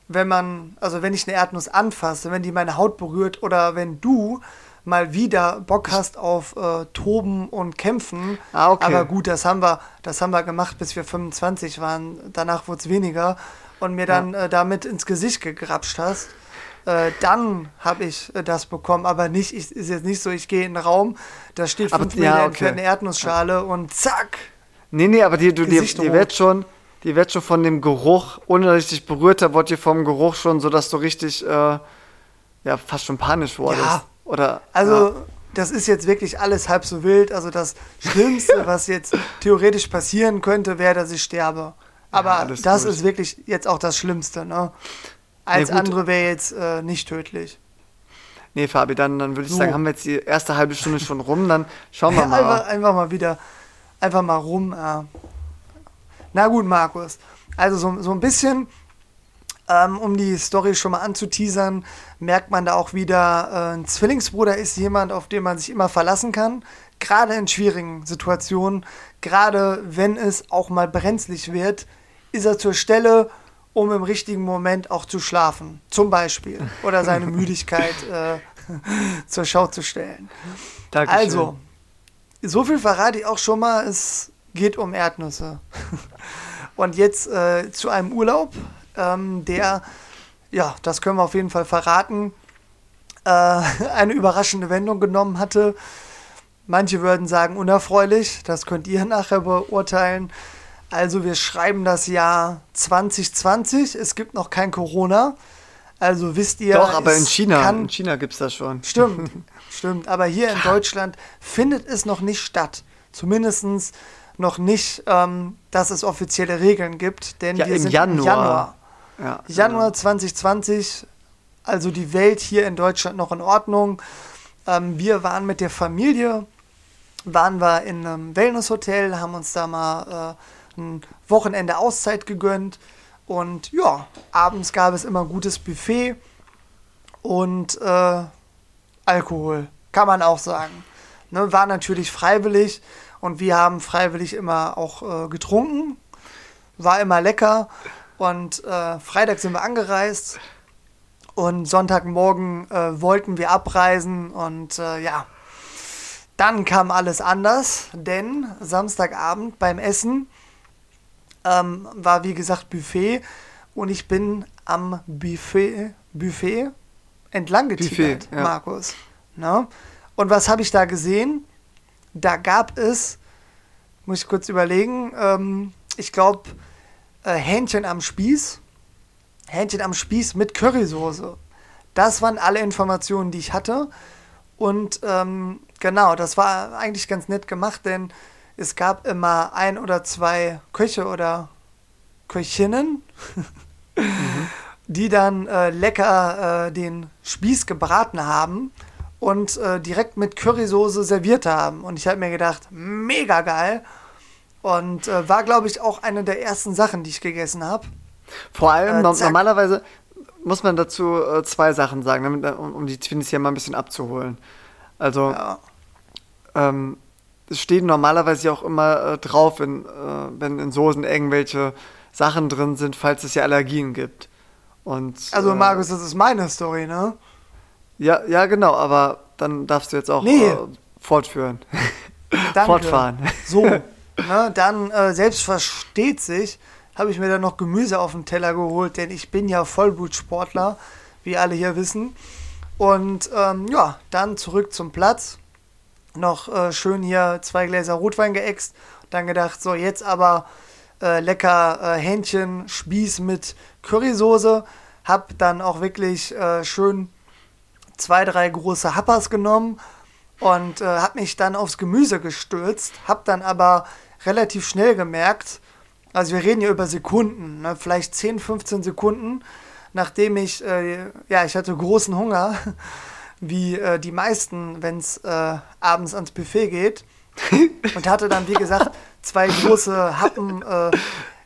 wenn man, also wenn ich eine Erdnuss anfasse, wenn die meine Haut berührt oder wenn du mal wieder Bock hast auf äh, Toben und Kämpfen. Ah, okay. Aber gut, das haben wir, das haben wir gemacht, bis wir 25 waren. Danach wurde es weniger und mir dann ja. äh, damit ins Gesicht gegrapscht hast. Äh, dann habe ich äh, das bekommen, aber nicht, ich, ist jetzt nicht so, ich gehe in den Raum, da steht fünf Meter ja, okay. eine Erdnussschale und zack. Nee, nee, aber die, du, die, die wird schon, die wird schon von dem Geruch, ohne dass ich dich berührt habe, wurde dir vom Geruch schon so, dass du richtig, äh, ja, fast schon panisch wurdest. Ja, oder, also, ja. das ist jetzt wirklich alles halb so wild. Also, das Schlimmste, was jetzt theoretisch passieren könnte, wäre, dass ich sterbe. Aber alles das gut. ist wirklich jetzt auch das Schlimmste, ne? Alles gut. andere wäre jetzt äh, nicht tödlich. Nee, Fabi, dann, dann würde ich So. sagen, haben wir jetzt die erste halbe Stunde schon rum, dann schauen wir Einfach, mal. einfach mal wieder, einfach mal rum. Ja. Na gut, Markus. Also so, so ein bisschen, ähm, um die Story schon mal anzuteasern, merkt man da auch wieder, äh, ein Zwillingsbruder ist jemand, auf den man sich immer verlassen kann. Gerade in schwierigen Situationen, gerade wenn es auch mal brenzlig wird, ist er zur Stelle, um im richtigen Moment auch zu schlafen. Zum Beispiel. Oder seine Müdigkeit äh, zur Schau zu stellen. Dankeschön. Also, so viel verrate ich auch schon mal, es geht um Erdnüsse. Und jetzt äh, zu einem Urlaub, ähm, der, ja, das können wir auf jeden Fall verraten, äh, eine überraschende Wendung genommen hatte. Manche würden sagen unerfreulich, das könnt ihr nachher beurteilen. Also wir schreiben das Jahr 2020, es gibt noch kein Corona. Also wisst ihr, Doch, aber in China, kann in China gibt es das schon. Stimmt, stimmt. Aber hier in Deutschland findet es noch nicht statt. Zumindest noch nicht, ähm, dass es offizielle Regeln gibt. Denn Ja, wir im sind Januar. im Januar. Ja, Januar 2020, also die Welt hier in Deutschland noch in Ordnung. Ähm, wir waren mit der Familie, waren wir in einem Wellnesshotel, haben uns da mal äh, ein Wochenende Auszeit gegönnt. Und ja, abends gab es immer gutes Buffet und äh, Alkohol, kann man auch sagen. Ne, war natürlich freiwillig und wir haben freiwillig immer auch äh, getrunken. War immer lecker. Und äh, Freitag sind wir angereist und Sonntagmorgen äh, wollten wir abreisen und äh, ja, dann kam alles anders, denn Samstagabend beim Essen ähm, war wie gesagt Buffet und ich bin am Buffet, Buffet entlang getigert, ja. Markus. Ne? Und was habe ich da gesehen? Da gab es, muss ich kurz überlegen, ähm, ich glaube, äh, Hähnchen am Spieß. Hähnchen am Spieß mit Currysoße. Das waren alle Informationen, die ich hatte. Und ähm, genau, das war eigentlich ganz nett gemacht, denn es gab immer ein oder zwei Köche oder Köchinnen, die dann äh, lecker äh, den Spieß gebraten haben und äh, direkt mit Currysoße serviert haben. Und ich habe mir gedacht, mega geil. Und äh, war, glaube ich, auch eine der ersten Sachen, die ich gegessen habe. Vor allem, Äh, no- normalerweise muss man dazu äh, zwei Sachen sagen, damit, um, um die Twins hier mal ein bisschen abzuholen. Also, Ja. ähm, es steht normalerweise ja auch immer drauf, wenn, wenn in Soßen irgendwelche Sachen drin sind, falls es ja Allergien gibt. Und, Also, äh, Markus, das ist meine Story, ne? Ja, ja, genau, aber dann darfst du jetzt auch Nee. äh, fortführen. Danke. Fortfahren. So, ne, dann äh, selbst versteht sich, habe ich mir dann noch Gemüse auf den Teller geholt, denn ich bin ja Vollblutsportler, wie alle hier wissen. Und ähm, ja, dann zurück zum Platz. Noch äh, schön hier zwei Gläser Rotwein geäxt. Dann gedacht, so jetzt aber äh, lecker äh, Hähnchen, Spieß mit Currysoße. Hab dann auch wirklich äh, schön zwei, drei große Happers genommen und äh, habe mich dann aufs Gemüse gestürzt, habe dann aber relativ schnell gemerkt, also wir reden hier über Sekunden, ne, vielleicht 10, 15 Sekunden, nachdem ich, äh, ja, ich hatte großen Hunger, wie äh, die meisten, wenn es äh, abends ans Buffet geht und hatte dann, wie gesagt, zwei große Happen äh,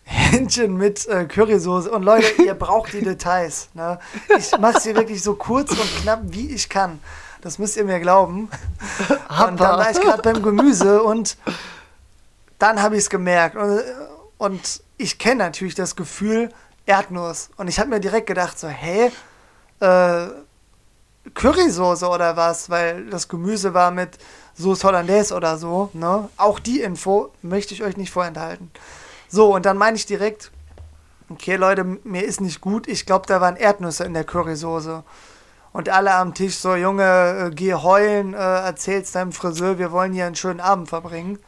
Hähnchen mit äh, Currysoße. Und Leute, ihr braucht die Details. Ne? Ich mache sie wirklich so kurz und knapp, wie ich kann. Das müsst ihr mir glauben. Und dann war ich gerade beim Gemüse und dann habe ich es gemerkt. Und, und ich kenne natürlich das Gefühl Erdnuss. Und ich habe mir direkt gedacht, so, hä? Äh, Currysoße oder was? Weil das Gemüse war mit Sauce Hollandaise oder so. Ne? Auch die Info möchte ich euch nicht vorenthalten. So, und dann meine ich direkt, okay, Leute, mir ist nicht gut. Ich glaube, da waren Erdnüsse in der Currysoße. Und alle am Tisch so, Junge, äh, geh heulen, äh, erzähl's deinem Friseur, wir wollen hier einen schönen Abend verbringen.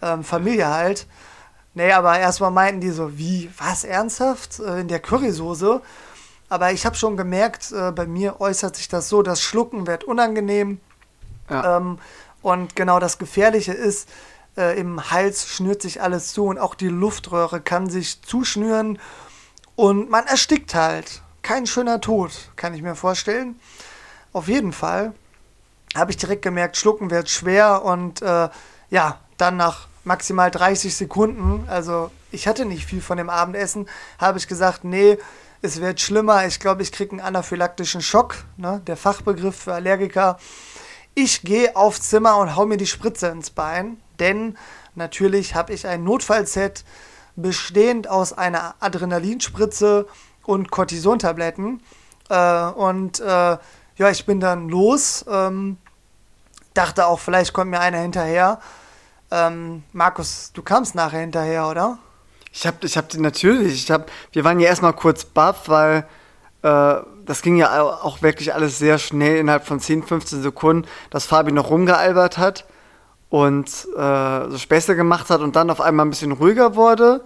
Ähm, Familie halt. Nee, aber erstmal meinten die so, wie, was, ernsthaft? Äh, in der Currysoße? Aber ich habe schon gemerkt, äh, bei mir äußert sich das so, das Schlucken wird unangenehm. Ja. Ähm, und genau das Gefährliche ist, äh, im Hals schnürt sich alles zu und auch die Luftröhre kann sich zuschnüren und man erstickt halt. Kein schöner Tod, kann ich mir vorstellen. Auf jeden Fall habe ich direkt gemerkt, schlucken wird schwer und äh, ja, dann nach maximal 30 Sekunden, also ich hatte nicht viel von dem Abendessen, habe ich gesagt, nee, es wird schlimmer, ich glaube, ich kriege einen anaphylaktischen Schock, ne, der Fachbegriff für Allergiker. Ich gehe aufs Zimmer und hau mir die Spritze ins Bein, denn natürlich habe ich ein Notfallset bestehend aus einer Adrenalinspritze und Cortisontabletten. Äh, und äh, ja, ich bin dann los. Ähm, dachte auch, vielleicht kommt mir einer hinterher. Ähm, Markus, du kamst nachher hinterher, oder? Ich hab, ich hab natürlich. Ich hab, wir waren ja erstmal kurz baff, weil äh, das ging ja auch wirklich alles sehr schnell innerhalb von 10, 15 Sekunden, dass Fabi noch rumgealbert hat und äh, so Späße gemacht hat und dann auf einmal ein bisschen ruhiger wurde.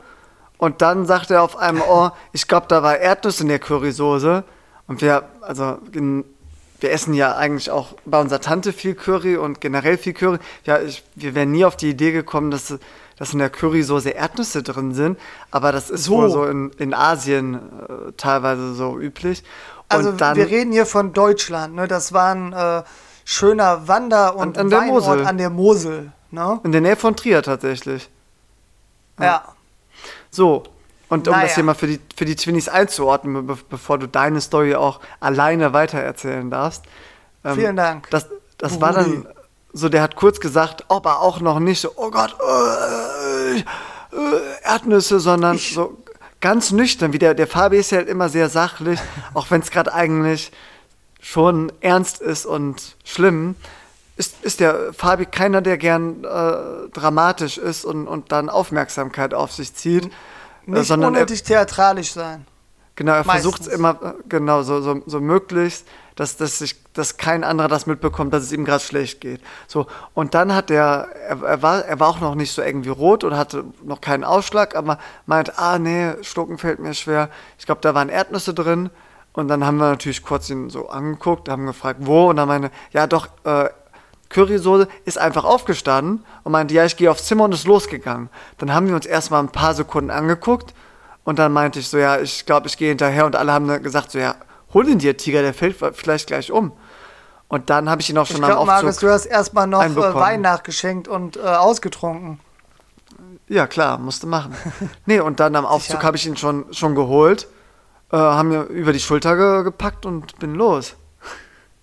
Und dann sagte er auf einmal, oh, ich glaube, da war Erdnuss in der Currysoße. Und wir, also wir essen ja eigentlich auch bei unserer Tante viel Curry und generell viel Curry. Ja, ich, wir wären nie auf die Idee gekommen, dass, dass in der Currysoße Erdnüsse drin sind, aber das ist so, wohl so in, in Asien äh, teilweise so üblich. Also dann, wir reden hier von Deutschland, ne? Das war ein äh, schöner Wander- und an, an Weinort der Mosel. an der Mosel. Ne? In der Nähe von Trier tatsächlich. ja. ja. So, und um naja. das hier mal für die, für die Twinnies einzuordnen, be bevor du deine Story auch alleine weitererzählen darfst. Ähm, Vielen Dank. Das, das war dann so, der hat kurz gesagt, ob er auch noch nicht so, oh Gott, äh, äh, Erdnüsse, sondern ich so ganz nüchtern, wie der, der Fabi ist ja halt immer sehr sachlich, auch wenn es gerade eigentlich schon ernst ist und schlimm, ist, ist der Fabi keiner, der gern äh, dramatisch ist und, und dann Aufmerksamkeit auf sich zieht. Nicht sondern unnötig er, theatralisch sein. Genau, er versucht es immer, genau, so, so, so möglichst, dass, dass, sich, dass kein anderer das mitbekommt, dass es ihm gerade schlecht geht. So, und dann hat er, er, er, war, er war auch noch nicht so irgendwie rot oder hatte noch keinen Ausschlag, aber meint, ah nee, Schlucken fällt mir schwer. Ich glaube, da waren Erdnüsse drin. Und dann haben wir natürlich kurz ihn so angeguckt, haben gefragt, wo, und dann meine, ja doch, äh, Currysoße, ist einfach aufgestanden und meinte, ja, ich gehe aufs Zimmer und ist losgegangen. Dann haben wir uns erstmal ein paar Sekunden angeguckt und dann meinte ich so, ja, ich glaube, ich gehe hinterher und alle haben gesagt so, ja, hol ihn dir, Tiger, der fällt vielleicht gleich um. Und dann habe ich ihn auch schon ich glaub, am Aufzug Markus, du hast erstmal noch äh, Wein nachgeschenkt und äh, ausgetrunken. Ja, klar, musste machen. nee, und dann am Aufzug habe ich ihn schon, schon geholt, äh, haben mir über die Schulter ge gepackt und bin los.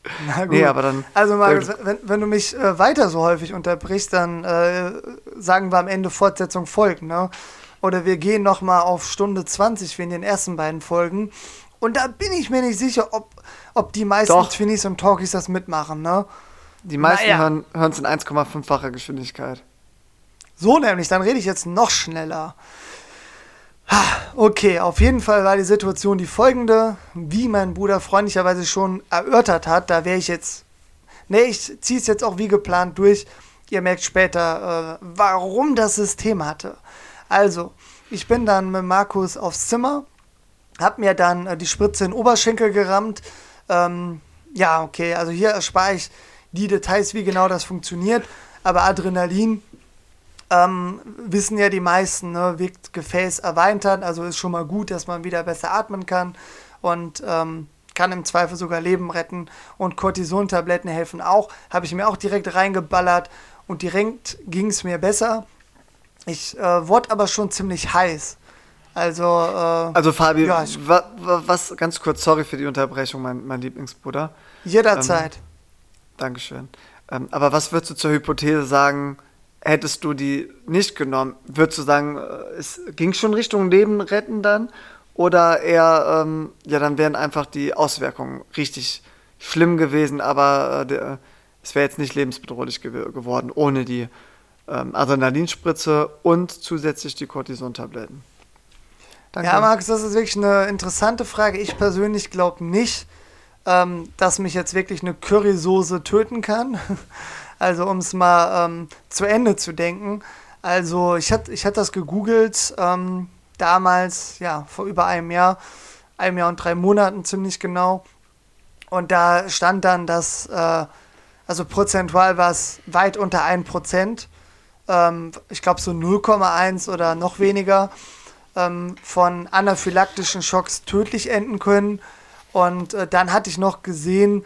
Na gut. Nee, aber dann. Also, Markus, wenn, wenn du mich äh, weiter so häufig unterbrichst, dann äh, sagen wir am Ende Fortsetzung folgt, ne? Oder wir gehen nochmal auf Stunde 20 wie in den ersten beiden Folgen. Und da bin ich mir nicht sicher, ob, ob die meisten Doch. Twinnies und Talkies das mitmachen, ne? Die meisten naja. hören es in 1,5-facher Geschwindigkeit. So nämlich, dann rede ich jetzt noch schneller. Okay, auf jeden Fall war die Situation die folgende, wie mein Bruder freundlicherweise schon erörtert hat. Da wäre ich jetzt. Ne, ich ziehe es jetzt auch wie geplant durch. Ihr merkt später, äh, warum das System hatte. Also, ich bin dann mit Markus aufs Zimmer, hab mir dann äh, die Spritze in den Oberschenkel gerammt. Ähm, ja, okay, also hier erspare ich die Details, wie genau das funktioniert. Aber Adrenalin ähm, wissen ja die meisten, ne, wirkt Gefäß erweitert, also ist schon mal gut, dass man wieder besser atmen kann und ähm, kann im Zweifel sogar Leben retten. Und Cortisontabletten helfen auch. Habe ich mir auch direkt reingeballert und direkt ging es mir besser. Ich äh, wurde aber schon ziemlich heiß. Also, äh, also Fabi, ja, wa, wa, was, ganz kurz, sorry für die Unterbrechung, mein, mein Lieblingsbruder. Jederzeit. Ähm, Dankeschön. Ähm, aber was würdest du zur Hypothese sagen, hättest du die nicht genommen, würdest du sagen, äh, es ging schon Richtung Leben retten dann? Oder eher, ähm, ja, dann wären einfach die Auswirkungen richtig schlimm gewesen, aber äh, der, es wäre jetzt nicht lebensbedrohlich gew geworden ohne die ähm, Adrenalinspritze und zusätzlich die Cortisontabletten. Danke. Ja, Max, das ist wirklich eine interessante Frage. Ich persönlich glaube nicht, ähm, dass mich jetzt wirklich eine Currysoße töten kann. Also um es mal ähm, zu Ende zu denken. Also ich hatte ich hatte das gegoogelt ähm, damals, ja, vor über einem Jahr, einem Jahr und drei Monaten ziemlich genau. Und da stand dann, dass, äh, also prozentual war es weit unter 1%. ähm, ich glaube so 0,1 oder noch weniger, ähm, von anaphylaktischen Schocks tödlich enden können. Und äh, dann hatte ich noch gesehen,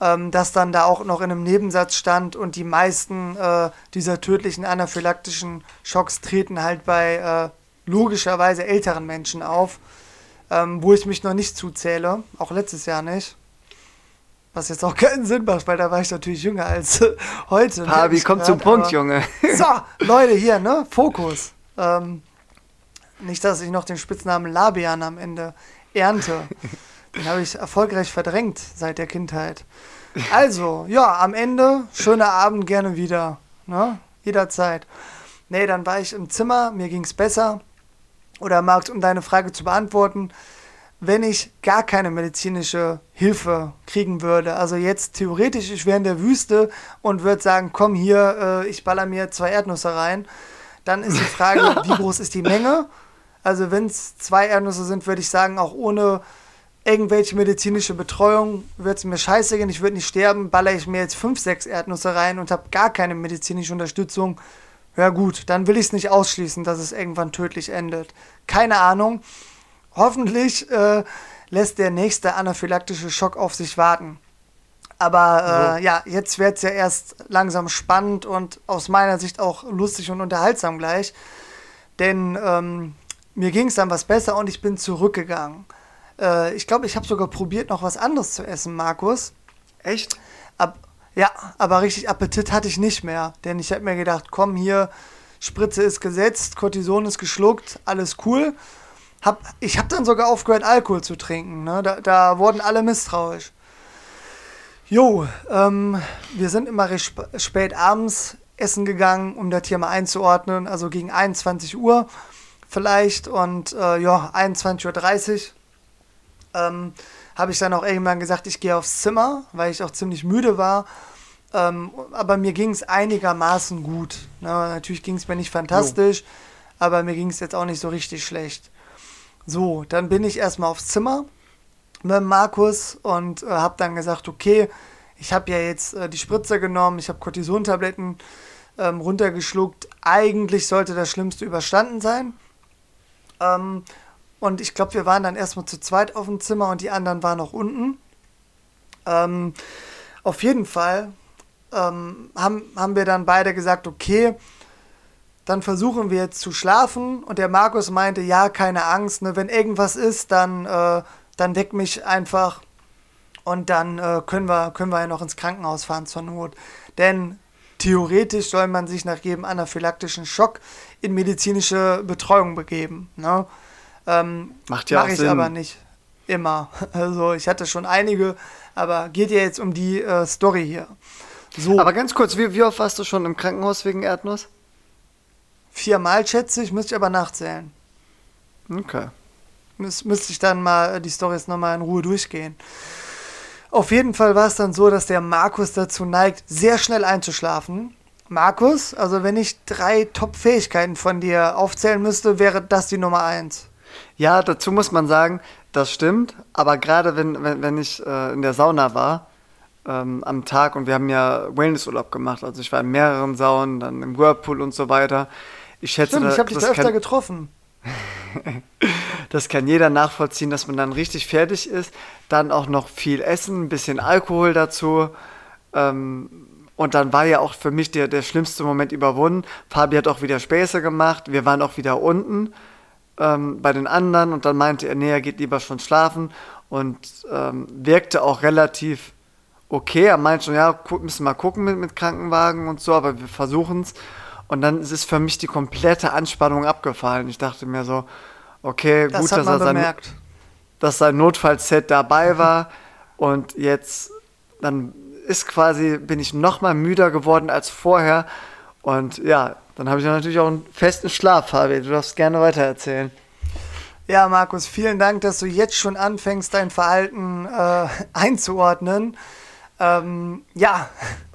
ähm, dass dann da auch noch in einem Nebensatz stand und die meisten äh, dieser tödlichen anaphylaktischen Schocks treten halt bei äh, logischerweise älteren Menschen auf, ähm, wo ich mich noch nicht zuzähle, auch letztes Jahr nicht. Was jetzt auch keinen Sinn macht, weil da war ich natürlich jünger als heute. Fabi, komm zum Punkt, Junge. So, Leute, hier, ne? Fokus. Ähm, nicht, dass ich noch den Spitznamen Labian am Ende ernte. Den habe ich erfolgreich verdrängt seit der Kindheit. Also, ja, am Ende, schöner Abend, gerne wieder. Ne? Jederzeit. Nee, dann war ich im Zimmer, mir ging es besser. Oder Marc, um deine Frage zu beantworten, wenn ich gar keine medizinische Hilfe kriegen würde, also jetzt theoretisch, ich wäre in der Wüste und würde sagen, komm hier, äh, ich baller mir zwei Erdnüsse rein, dann ist die Frage, wie groß ist die Menge? Also wenn es zwei Erdnüsse sind, würde ich sagen, auch ohne irgendwelche medizinische Betreuung wird es mir scheiße gehen, ich würde nicht sterben, baller ich mir jetzt fünf, sechs Erdnüsse rein und habe gar keine medizinische Unterstützung. Ja gut, dann will ich es nicht ausschließen, dass es irgendwann tödlich endet. Keine Ahnung. Hoffentlich äh, lässt der nächste anaphylaktische Schock auf sich warten. Aber äh, ja, jetzt wird es ja erst langsam spannend und aus meiner Sicht auch lustig und unterhaltsam gleich. Denn ähm, mir ging es dann was besser und ich bin zurückgegangen. Äh, ich glaube, ich habe sogar probiert, noch was anderes zu essen, Markus. Echt? Ab, ja, aber richtig Appetit hatte ich nicht mehr. Denn ich habe mir gedacht, komm hier, Spritze ist gesetzt, Cortison ist geschluckt, alles cool. Hab, ich habe dann sogar aufgehört, Alkohol zu trinken. Ne? Da, da wurden alle misstrauisch. Jo, ähm, wir sind immer recht spät abends essen gegangen, um das hier mal einzuordnen. Also gegen 21 Uhr vielleicht und äh, ja, 21.30 Uhr ähm, habe ich dann auch irgendwann gesagt, ich gehe aufs Zimmer, weil ich auch ziemlich müde war. Ähm, aber mir ging es einigermaßen gut. Ne? Natürlich ging es mir nicht fantastisch, jo. aber mir ging es jetzt auch nicht so richtig schlecht. So, dann bin ich erstmal aufs Zimmer mit Markus und äh, habe dann gesagt, okay, ich habe ja jetzt äh, die Spritze genommen, ich habe Cortisontabletten ähm, runtergeschluckt. Eigentlich sollte das Schlimmste überstanden sein. Ähm, und ich glaube, wir waren dann erstmal zu zweit auf dem Zimmer und die anderen waren noch unten. Ähm, auf jeden Fall ähm, haben, haben wir dann beide gesagt, okay, dann versuchen wir jetzt zu schlafen. Und der Markus meinte, ja, keine Angst, ne, wenn irgendwas ist, dann, äh, dann weck mich einfach und dann äh, können, wir, können wir ja noch ins Krankenhaus fahren zur Not. Denn theoretisch soll man sich nach jedem anaphylaktischen Schock in medizinische Betreuung begeben. Ne? Ähm, Macht ja Mache ich Sinn. aber nicht immer. Also ich hatte schon einige, aber geht ja jetzt um die äh, Story hier. So. Aber ganz kurz, wie, wie oft warst du schon im Krankenhaus wegen Erdnuss? Viermal schätze ich, müsste ich aber nachzählen. Okay. Müs müsste ich dann mal äh, die Storys nochmal in Ruhe durchgehen. Auf jeden Fall war es dann so, dass der Markus dazu neigt, sehr schnell einzuschlafen. Markus, also wenn ich drei Top-Fähigkeiten von dir aufzählen müsste, wäre das die Nummer eins. Ja, dazu muss man sagen, das stimmt, aber gerade wenn, wenn, wenn ich äh, in der Sauna war, ähm, am Tag und wir haben ja Wellnessurlaub gemacht, also ich war in mehreren Saunen, dann im Whirlpool und so weiter. Ich schätze, Stimmt, ich habe dich da öfter getroffen. das kann jeder nachvollziehen, dass man dann richtig fertig ist, dann auch noch viel essen, ein bisschen Alkohol dazu. Ähm, und dann war ja auch für mich der, der schlimmste Moment überwunden. Fabi hat auch wieder Späße gemacht, wir waren auch wieder unten ähm, bei den anderen und dann meinte er, nee, er geht lieber schon schlafen und ähm, wirkte auch relativ okay. Er meinte schon, ja, müssen mal gucken mit, mit Krankenwagen und so, aber wir versuchen es. Und dann ist für mich die komplette Anspannung abgefallen. Ich dachte mir so, okay, das gut, dass er sein, dass sein Notfallset dabei war und jetzt dann ist quasi, bin ich noch mal müder geworden als vorher und ja, dann habe ich natürlich auch einen festen Schlaf, Fabi. Du darfst gerne weitererzählen. Ja, Markus, vielen Dank, dass du jetzt schon anfängst, dein Verhalten äh, einzuordnen. Ähm, ja,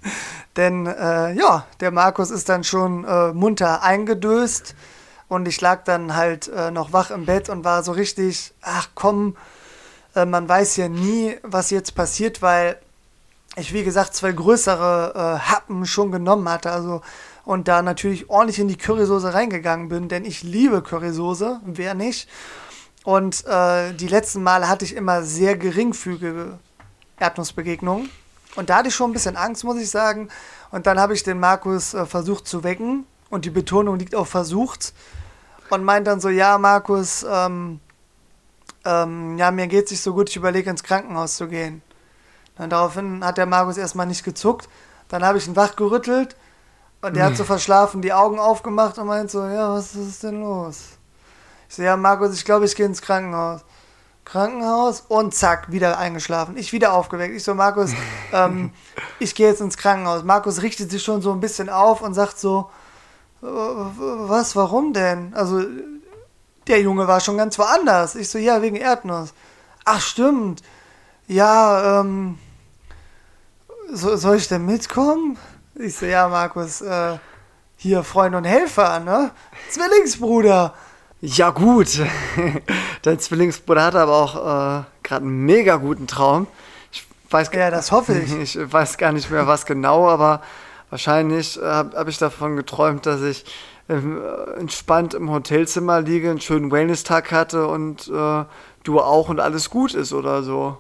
denn äh, ja, der Markus ist dann schon äh, munter eingedöst und ich lag dann halt äh, noch wach im Bett und war so richtig, ach komm, äh, man weiß ja nie, was jetzt passiert, weil ich, wie gesagt, zwei größere äh, Happen schon genommen hatte. Also und da natürlich ordentlich in die Currysoße reingegangen bin, denn ich liebe Currysoße, wer nicht. Und äh, die letzten Male hatte ich immer sehr geringfügige Erdnussbegegnungen. Und da hatte ich schon ein bisschen Angst, muss ich sagen. Und dann habe ich den Markus äh, versucht zu wecken. Und die Betonung liegt auf versucht. Und meint dann so, ja, Markus, ähm, ähm, ja, mir geht es nicht so gut, ich überlege ins Krankenhaus zu gehen. Dann daraufhin hat der Markus erstmal nicht gezuckt. Dann habe ich ihn wachgerüttelt und der hat so verschlafen die Augen aufgemacht und meint so, ja, was ist denn los? Ich so, ja, Markus, ich glaube, ich gehe ins Krankenhaus. Krankenhaus und zack, wieder eingeschlafen. Ich wieder aufgeweckt. Ich so, Markus, ähm, ich gehe jetzt ins Krankenhaus. Markus richtet sich schon so ein bisschen auf und sagt so, was, warum denn? Also, der Junge war schon ganz woanders. Ich so, ja, wegen Erdnuss. Ach, stimmt. Ja, ähm, so, soll ich denn mitkommen? Ich so, ja, Markus, äh, hier Freund und Helfer, ne? Zwillingsbruder. Ja, gut. Dein Zwillingsbruder hatte aber auch äh, gerade einen mega guten Traum. Ich weiß, ja, das hoffe ich. Ich weiß gar nicht mehr, was genau, aber wahrscheinlich äh, habe hab ich davon geträumt, dass ich äh, entspannt im Hotelzimmer liege, einen schönen Wellness-Tag hatte und äh, du auch und alles gut ist oder so.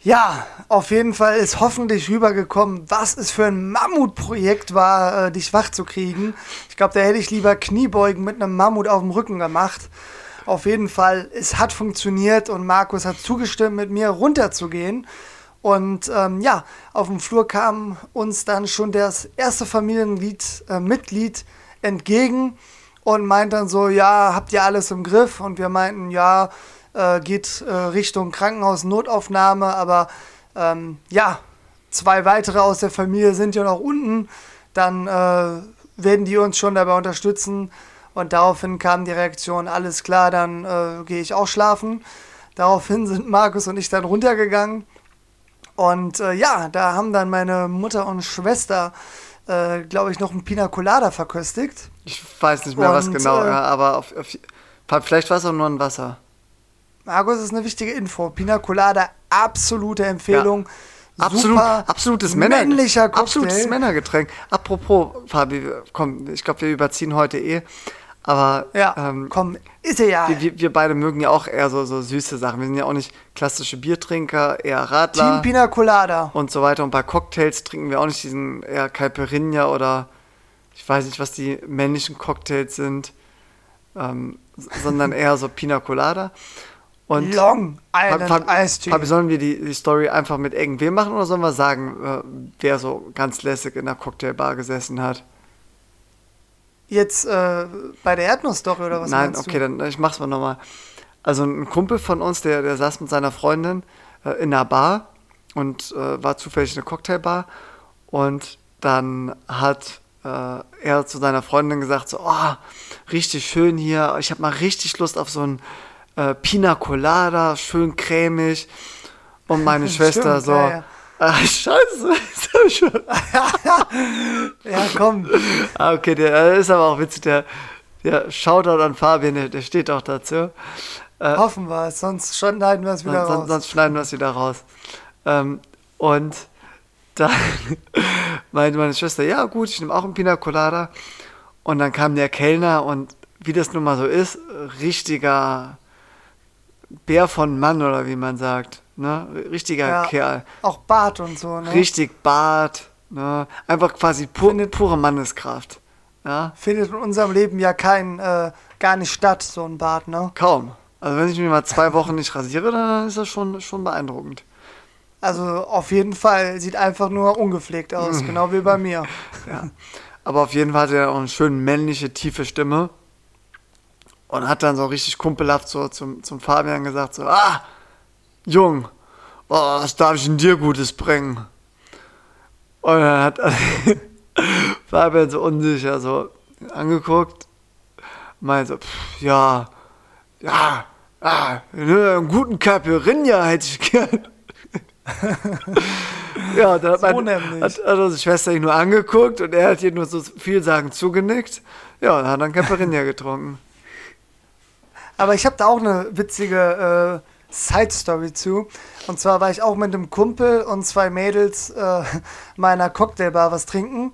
Ja, auf jeden Fall ist hoffentlich rübergekommen, was es für ein Mammutprojekt war, äh, dich wach zu kriegen. Ich glaube, da hätte ich lieber Kniebeugen mit einem Mammut auf dem Rücken gemacht. Auf jeden Fall, es hat funktioniert und Markus hat zugestimmt, mit mir runterzugehen. Und ähm, ja, auf dem Flur kam uns dann schon das erste Familienmitglied äh, entgegen und meint dann so, ja, habt ihr alles im Griff? Und wir meinten, ja, äh, geht äh, Richtung Krankenhaus Notaufnahme, aber ähm, ja, zwei weitere aus der Familie sind ja noch unten, dann äh, werden die uns schon dabei unterstützen und daraufhin kam die Reaktion, alles klar, dann äh, gehe ich auch schlafen. Daraufhin sind Markus und ich dann runtergegangen und äh, ja, da haben dann meine Mutter und Schwester äh, glaube ich, noch ein Pina Colada verköstigt. Ich weiß nicht mehr, und, was genau, äh, ja, aber auf, auf, vielleicht war es auch nur ein Wasser. Markus ist eine wichtige Info. Pina Colada, absolute Empfehlung. Ja. Absolut, absolutes Männer, männlicher Cocktail. Absolutes Männergetränk. Apropos, Fabi, komm, ich glaube, wir überziehen heute eh. Aber ja, ähm, komm, ist er ja. Wir, wir, beide mögen ja auch eher so, so süße Sachen. Wir sind ja auch nicht klassische Biertrinker, eher Radler. Team Pina Colada. Und so weiter. Und bei Cocktails trinken wir auch nicht diesen eher Caipirinha oder ich weiß nicht, was die männlichen Cocktails sind, ähm, sondern eher so Pina Colada. Und Long Island Ice. Fabi, sollen wir die, die Story einfach mit irgendwem machen oder sollen wir sagen, äh, wer so ganz lässig in der Cocktailbar gesessen hat? Jetzt äh, bei der Erdnuss-Story oder was Nein, okay, dann ich mach's mal nochmal. Also ein Kumpel von uns, der, der saß mit seiner Freundin äh, in einer Bar und äh, war zufällig eine Cocktailbar und dann hat äh, er zu seiner Freundin gesagt so, oh, richtig schön hier, ich habe mal richtig Lust auf so ein äh, Pina Colada, schön cremig. Und meine Schwester Stimmt, so, ja, ja. Ah, scheiße, ist er schon. ja, komm. Ah, okay, der ist aber auch witzig, der, der Shoutout an Fabian, der, der steht auch dazu. Äh, Hoffen wir es, sonst schneiden wir es wieder sonst, raus. Sonst schneiden wir es wieder raus. Ähm, und dann meinte meine Schwester, ja gut, ich nehme auch einen Pina Colada. Und dann kam der Kellner und wie das nun mal so ist, richtiger Bär von Mann oder wie man sagt. Ne? Richtiger ja, Kerl. Auch Bart und so, ne? Richtig Bart. Ne? Einfach quasi pu findet, pure Manneskraft. Ja? Findet in unserem Leben ja kein, äh, gar nicht statt, so ein Bart, ne? Kaum. Also wenn ich mich mal zwei Wochen nicht rasiere, dann ist das schon, schon beeindruckend. Also auf jeden Fall sieht einfach nur ungepflegt aus, genau wie bei mir. Ja. Aber auf jeden Fall hat er auch eine schön männliche, tiefe Stimme und hat dann so richtig kumpelhaft so zum, zum Fabian gesagt, so, ah, Jung, oh, was darf ich denn dir Gutes bringen? Und dann hat Fabian so unsicher so angeguckt, meinte so, pff, ja, ja, ja, einen guten Caipirinha hätte ich gern. ja, dann hat, so mein, hat, hat unsere Schwester ihn nur angeguckt und er hat ihr nur so vielsagend zugenickt. Ja, dann hat einen Caipirinha getrunken. Aber ich habe da auch eine witzige äh, Side-Story zu. Und zwar war ich auch mit einem Kumpel und zwei Mädels äh, meiner Cocktailbar was trinken.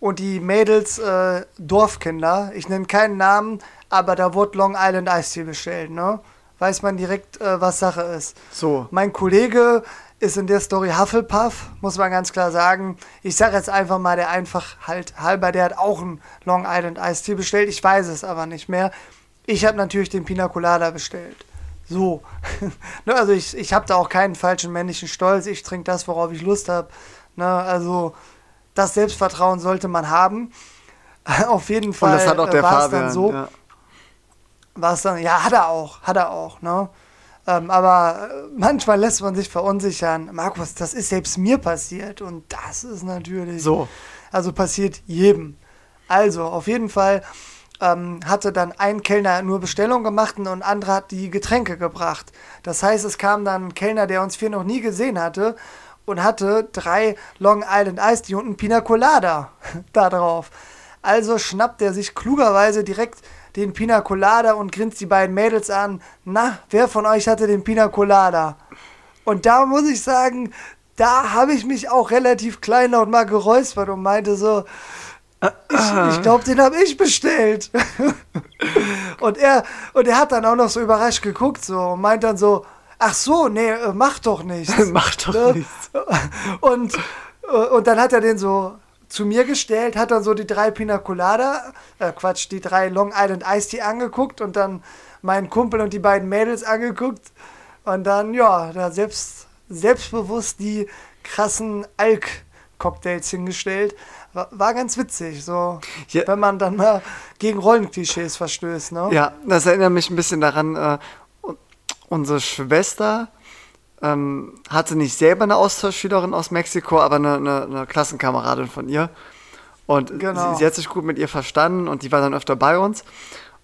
und die Mädels äh, Dorfkinder. Ich nenne keinen Namen, aber da wurde Long Island Eistee bestellt, ne? Weiß man direkt, äh, was Sache ist. So. Mein Kollege ist in der Story Hufflepuff, muss man ganz klar sagen. Ich sage jetzt einfach mal, der einfach halt halber, der hat auch einen Long Island Eistee bestellt. Ich weiß es aber nicht mehr. Ich habe natürlich den Pina Colada bestellt. So. ne, also ich, ich habe da auch keinen falschen männlichen Stolz. Ich trinke das, worauf ich Lust habe. Ne, also das Selbstvertrauen sollte man haben. Auf jeden Fall. Und das hat auch der äh, war's Fabian. dann so. ja. War es dann, ja, hat er auch, hat er auch, ne? Ähm, aber äh, manchmal lässt man sich verunsichern. Markus, das ist selbst mir passiert und das ist natürlich. So. Also passiert jedem. Also, auf jeden Fall ähm, hatte dann ein Kellner nur Bestellung gemacht und ein anderer hat die Getränke gebracht. Das heißt, es kam dann ein Kellner, der uns vier noch nie gesehen hatte und hatte drei Long Island Ice Tea und ein Pina Colada da drauf. Also schnappt er sich klugerweise direkt den Pina Colada und grinst die beiden Mädels an. Na, wer von euch hatte den Pina Colada? Und da muss ich sagen, da habe ich mich auch relativ kleinlaut mal geräuspert und meinte so, ich, ich glaube, den habe ich bestellt. und er und er hat dann auch noch so überrascht geguckt so und meint dann so, ach so, nee, äh, mach doch nichts. Mach doch Ne? nichts. Und, äh, und dann hat er den so zu mir gestellt, hat dann so die drei Pina Colada, äh, Quatsch, die drei Long Island Ice Tea angeguckt und dann meinen Kumpel und die beiden Mädels angeguckt und dann, ja, da selbst, selbstbewusst die krassen Alk-Cocktails hingestellt. War, ganz witzig, so, Ja. wenn man dann mal gegen Rollenklischees verstößt, ne? Ja, das erinnert mich ein bisschen daran, äh, unsere Schwester ähm, hatte nicht selber eine Austauschschülerin aus Mexiko, aber eine, eine, eine Klassenkameradin von ihr. Und Genau. sie, sie hat sich gut mit ihr verstanden und die war dann öfter bei uns.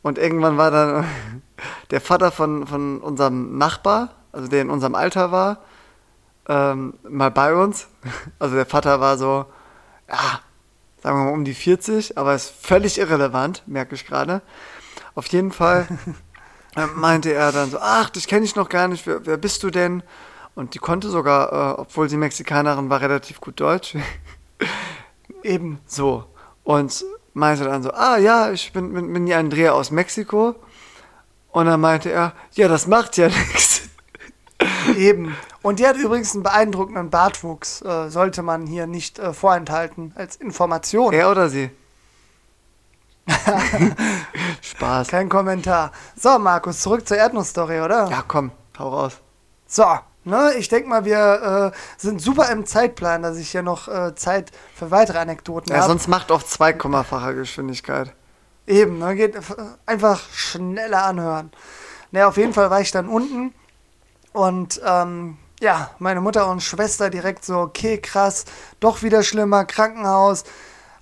Und irgendwann war dann der Vater von, von unserem Nachbar, also der in unserem Alter war, ähm, mal bei uns. Also der Vater war so, ja, sagen wir mal um die 40, aber ist völlig irrelevant, merke ich gerade. Auf jeden Fall äh, meinte er dann so, ach, dich kenne ich noch gar nicht, wer, wer bist du denn? Und die konnte sogar, äh, obwohl sie Mexikanerin war, relativ gut Deutsch. Eben. So. Und meinte dann so, ah ja, ich bin, bin, bin die Andrea aus Mexiko. Und dann meinte er, ja, das macht ja nichts. Eben. Und die hat übrigens einen beeindruckenden Bartwuchs, äh, sollte man hier nicht äh, vorenthalten, als Information. Er oder sie? Spaß. Kein Kommentar. So, Markus, zurück zur Erdnussstory, oder? Ja, komm, hau raus. So, ne, ich denke mal, wir äh, sind super im Zeitplan, dass ich hier noch äh, Zeit für weitere Anekdoten Ja, habe. sonst macht auf 2,facher Geschwindigkeit. Eben, ne, geht einfach schneller anhören. Ne, auf jeden Fall war ich dann unten und ähm, ja, meine Mutter und Schwester direkt so, okay, krass, doch wieder schlimmer, Krankenhaus,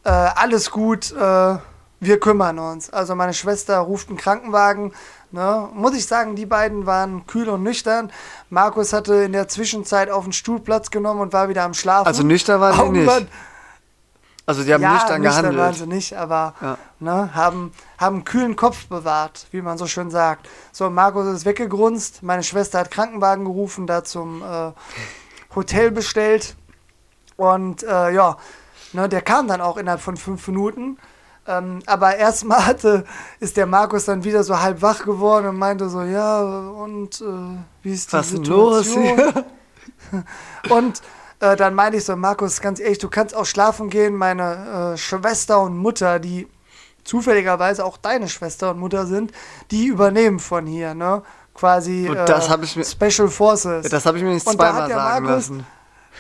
äh, alles gut, äh, wir kümmern uns. Also meine Schwester ruft einen Krankenwagen. Ne? Muss ich sagen, die beiden waren kühl und nüchtern. Markus hatte in der Zwischenzeit auf den Stuhl Platz genommen und war wieder am Schlafen. Also nüchtern waren die nicht. Also die haben ja, nüchtern nüchtern gehandelt. waren sie nicht, aber Ja. ne, haben, haben einen kühlen Kopf bewahrt, wie man so schön sagt. So, Markus ist weggegrunzt, meine Schwester hat Krankenwagen gerufen, da zum äh, Hotel bestellt. Und äh, ja, ne, der kam dann auch innerhalb von fünf Minuten. Ähm, aber erstmal hatte, ist der Markus dann wieder so halb wach geworden und meinte so, ja, und äh, wie ist die Was denn los Situation? hier? Und äh, dann meinte ich so, Markus, ganz ehrlich, du kannst auch schlafen gehen. Meine äh, Schwester und Mutter, die zufälligerweise auch deine Schwester und Mutter sind, die übernehmen von hier, ne? Quasi Und äh, das hab ich mir- Special Forces. Das habe ich mir nicht zweimal sagen Markus- lassen.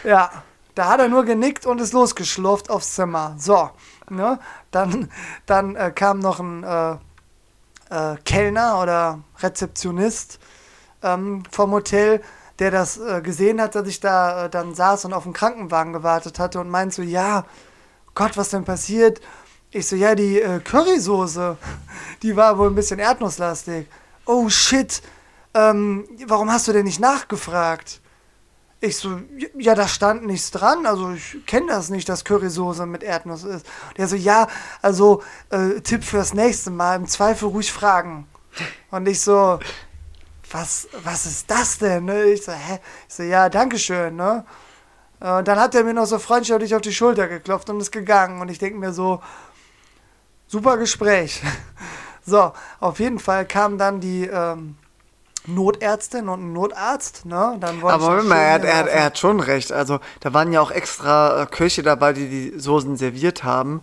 Ja, da hat er nur genickt und ist losgeschlurft aufs Zimmer. So, ne? Dann, dann äh, kam noch ein äh, äh, Kellner oder Rezeptionist ähm, vom Hotel, der das äh, gesehen hat, dass ich da äh, dann saß und auf den Krankenwagen gewartet hatte und meint so, ja, Gott, was denn passiert? Ich so, ja, die äh, Currysoße, die war wohl ein bisschen erdnusslastig. Oh shit, ähm, warum hast du denn nicht nachgefragt? Ich so, ja, da stand nichts dran. Also ich kenne das nicht, dass Currysoße mit Erdnuss ist. Und er so, ja, also äh, Tipp fürs nächste Mal, im Zweifel ruhig fragen. Und ich so, was, was ist das denn? Ne? Ich so, hä? Ich so, ja, Dankeschön, ne? Äh, dann hat er mir noch so freundschaftlich auf die Schulter geklopft und ist gegangen. Und ich denke mir so, super Gespräch. so, auf jeden Fall kam dann die ähm, Notärztin und ein Notarzt. Ne? Dann Aber mal, er, hat- er, hat- er hat schon recht. Also da waren ja auch extra äh, Köche dabei, die die Soßen serviert haben.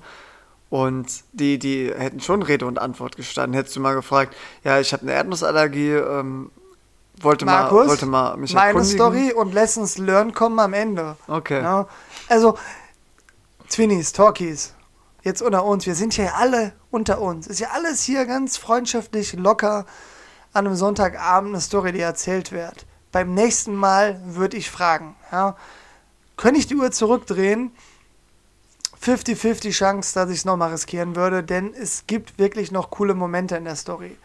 Und die, die hätten schon Rede und Antwort gestanden. Hättest du mal gefragt, ja, ich habe eine Erdnussallergie, ähm, wollte, Markus, mal, wollte mal mich meine. Story und Lessons Learned kommen am Ende. Okay. Ne? Also, Twinnies, Talkies, jetzt unter uns, wir sind hier alle unter uns. Ist ja alles hier ganz freundschaftlich, locker an einem Sonntagabend eine Story, die erzählt wird. Beim nächsten Mal würde ich fragen, ja, könnte ich die Uhr zurückdrehen? 50-50 Chance, dass ich es nochmal riskieren würde, denn es gibt wirklich noch coole Momente in der Story.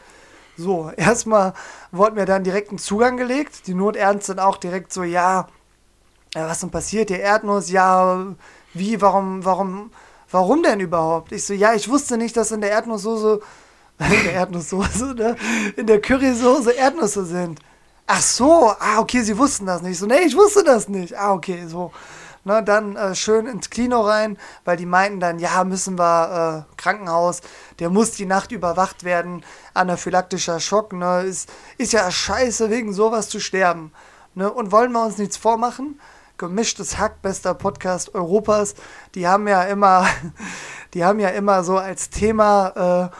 So, erstmal wurde mir dann direkt ein Zugang gelegt. Die Notärztin auch direkt so, ja, ja, was denn passiert? Die Erdnuss, ja, wie, warum, warum, warum denn überhaupt? Ich so, ja, ich wusste nicht, dass in der Erdnusssoße, in der Erdnusssoße, ne, in der Currysoße Erdnüsse sind. Ach so, ah, okay, sie wussten das nicht. Ich So, nee, ich wusste das nicht. Ah, okay, so. Ne, dann äh, schön ins Kino rein, weil die meinten dann, ja, müssen wir äh, Krankenhaus, der muss die Nacht überwacht werden, anaphylaktischer Schock, ne, ist, ist ja scheiße, wegen sowas zu sterben. Ne, und wollen wir uns nichts vormachen? Gemischtes Hack, bester Podcast Europas, die haben ja immer, die haben ja immer so als Thema, äh,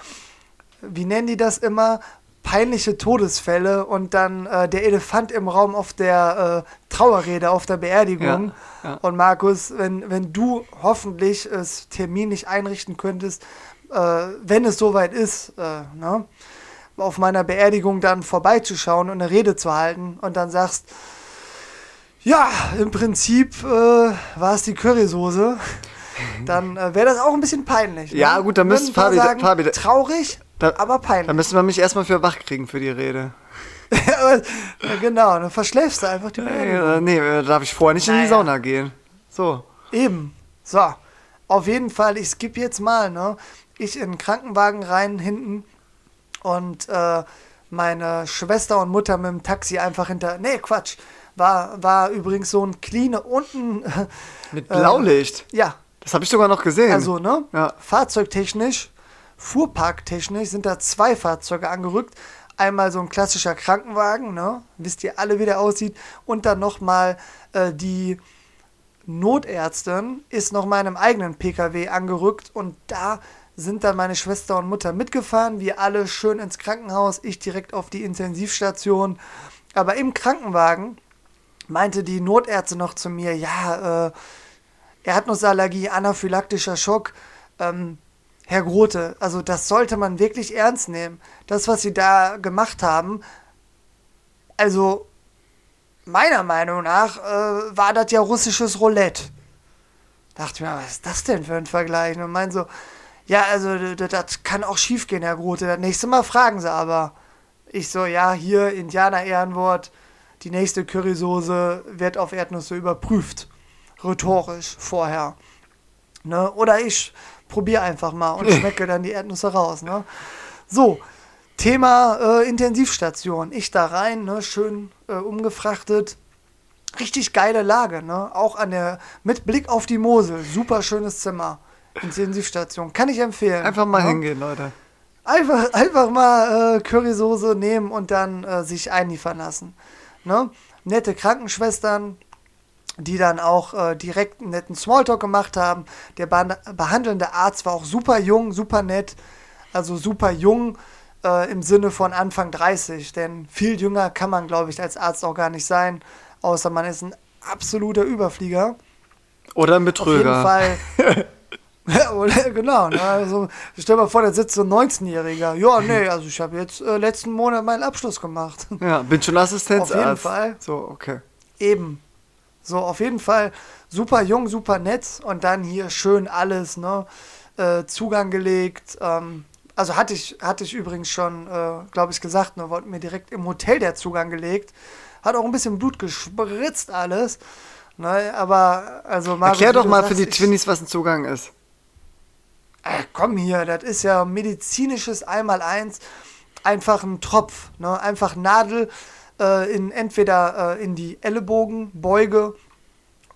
wie nennen die das immer? Peinliche Todesfälle und dann äh, der Elefant im Raum auf der äh, Trauerrede, auf der Beerdigung. Ja, ja. Und Markus, wenn, wenn du hoffentlich es terminlich einrichten könntest, äh, wenn es soweit ist, äh, ne, auf meiner Beerdigung dann vorbeizuschauen und eine Rede zu halten und dann sagst, ja, im Prinzip äh, war es die Currysoße. Dann äh, wäre das auch ein bisschen peinlich. Ne? Ja, gut, dann Würden müsst- ein paar Fabi, sagen, Fabi, traurig, da- aber Da peinlich. müssen wir mich erstmal für wach kriegen für die Rede. genau, dann verschläfst du einfach die Beerdigung. Äh, nee, äh, darf ich vorher nicht in die Naja. Sauna gehen. So. Eben. So. Auf jeden Fall, ich skippe jetzt mal, ne? Ich in den Krankenwagen rein hinten und äh, meine Schwester und Mutter mit dem Taxi einfach hinter. Nee, Quatsch. War, war übrigens so ein clean unten. Mit Blaulicht. ja, Das habe ich sogar noch gesehen. also, ne? Ja. Fahrzeugtechnisch, fuhrparktechnisch sind da zwei Fahrzeuge angerückt. Einmal so ein klassischer Krankenwagen, ne? Wisst ihr alle, wie der aussieht. Und dann nochmal äh, die Notärztin ist noch mal in einem eigenen PKW angerückt und da sind dann meine Schwester und Mutter mitgefahren. Wir alle schön ins Krankenhaus, ich direkt auf die Intensivstation. Aber im Krankenwagen meinte die Notärztin noch zu mir, ja, äh, Erdnussallergie, anaphylaktischer Schock. Ähm, Herr Grote, also das sollte man wirklich ernst nehmen. Das, was Sie da gemacht haben, also meiner Meinung nach äh, war das ja russisches Roulette. Dachte mir, was ist das denn für ein Vergleich? Und meint so, ja, also das kann auch schief gehen, Herr Grote. Das nächste Mal fragen Sie aber. Ich so, ja, hier Indianer-Ehrenwort, die nächste Currysoße wird auf Erdnüsse überprüft. Rhetorisch vorher. Ne? Oder ich probiere einfach mal und schmecke dann die Erdnüsse raus. Ne? So, Thema äh, Intensivstation. Ich da rein, ne, schön äh, umgefrachtet. Richtig geile Lage, ne? Auch an der, mit Blick auf die Mosel. Super schönes Zimmer. Intensivstation. Kann ich empfehlen. Einfach mal ne? hingehen, Leute. Einfach, einfach mal äh, Currysoße nehmen und dann äh, sich einliefern lassen. Ne? Nette Krankenschwestern, die dann auch äh, direkt einen netten Smalltalk gemacht haben. Der behan- behandelnde Arzt war auch super jung, super nett. Also super jung äh, im Sinne von Anfang 30. Denn viel jünger kann man, glaube ich, als Arzt auch gar nicht sein. Außer man ist ein absoluter Überflieger. Oder ein Auf jeden Betrüger. Fall. genau. Ne? Also, stell dir mal vor, da sitzt so ein 19-Jähriger. Ja, nee, also ich habe jetzt äh, letzten Monat meinen Abschluss gemacht. Ja, bin schon Assistenzarzt. Auf jeden Fall. So, okay. Eben. So, auf jeden Fall super jung, super nett und dann hier schön alles, ne? Äh, Zugang gelegt. Ähm, also hatte ich, hatte ich übrigens schon, äh, glaube ich, gesagt, ne, wurde mir direkt im Hotel der Zugang gelegt. Hat auch ein bisschen Blut gespritzt alles. Ne, aber, also Marvin, Erklär doch mal sagst, für die Twinnies, was ein Zugang ist. Ey, komm hier, das ist ja medizinisches Einmaleins. Einfach ein Tropf, ne? Einfach Nadel äh, in entweder äh, in die Ellenbogen, Beuge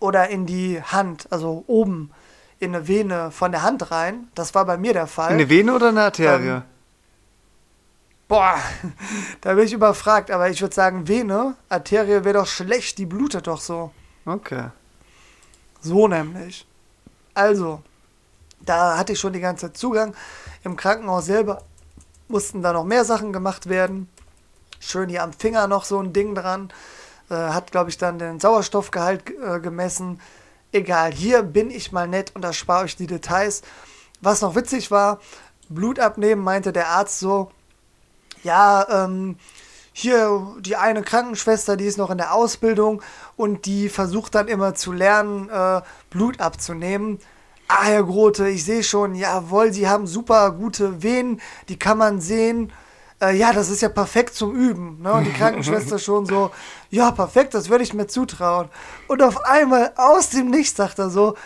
oder in die Hand, also oben in eine Vene von der Hand rein. Das war bei mir der Fall. Eine Vene oder eine Arterie? Ähm, Boah, da bin ich überfragt, aber ich würde sagen Vene. Arterie wäre doch schlecht, die blutet doch so. okay. So nämlich. Also, da hatte ich schon die ganze Zeit Zugang. Im Krankenhaus selber mussten da noch mehr Sachen gemacht werden. Schön hier am Finger noch so ein Ding dran. Äh, hat, glaube ich, dann den Sauerstoffgehalt äh, gemessen. Egal, hier bin ich mal nett und erspare euch die Details. Was noch witzig war, Blut abnehmen, meinte der Arzt so, ja, ähm, hier die eine Krankenschwester, die ist noch in der Ausbildung und die versucht dann immer zu lernen, äh, Blut abzunehmen. Ah, Herr Grote, ich sehe schon, jawohl, Sie haben super gute Venen, die kann man sehen. Äh, ja, das ist ja perfekt zum Üben. Ne? Und die Krankenschwester schon so, ja, perfekt, das würde ich mir zutrauen. Und auf einmal aus dem Nichts sagt er so,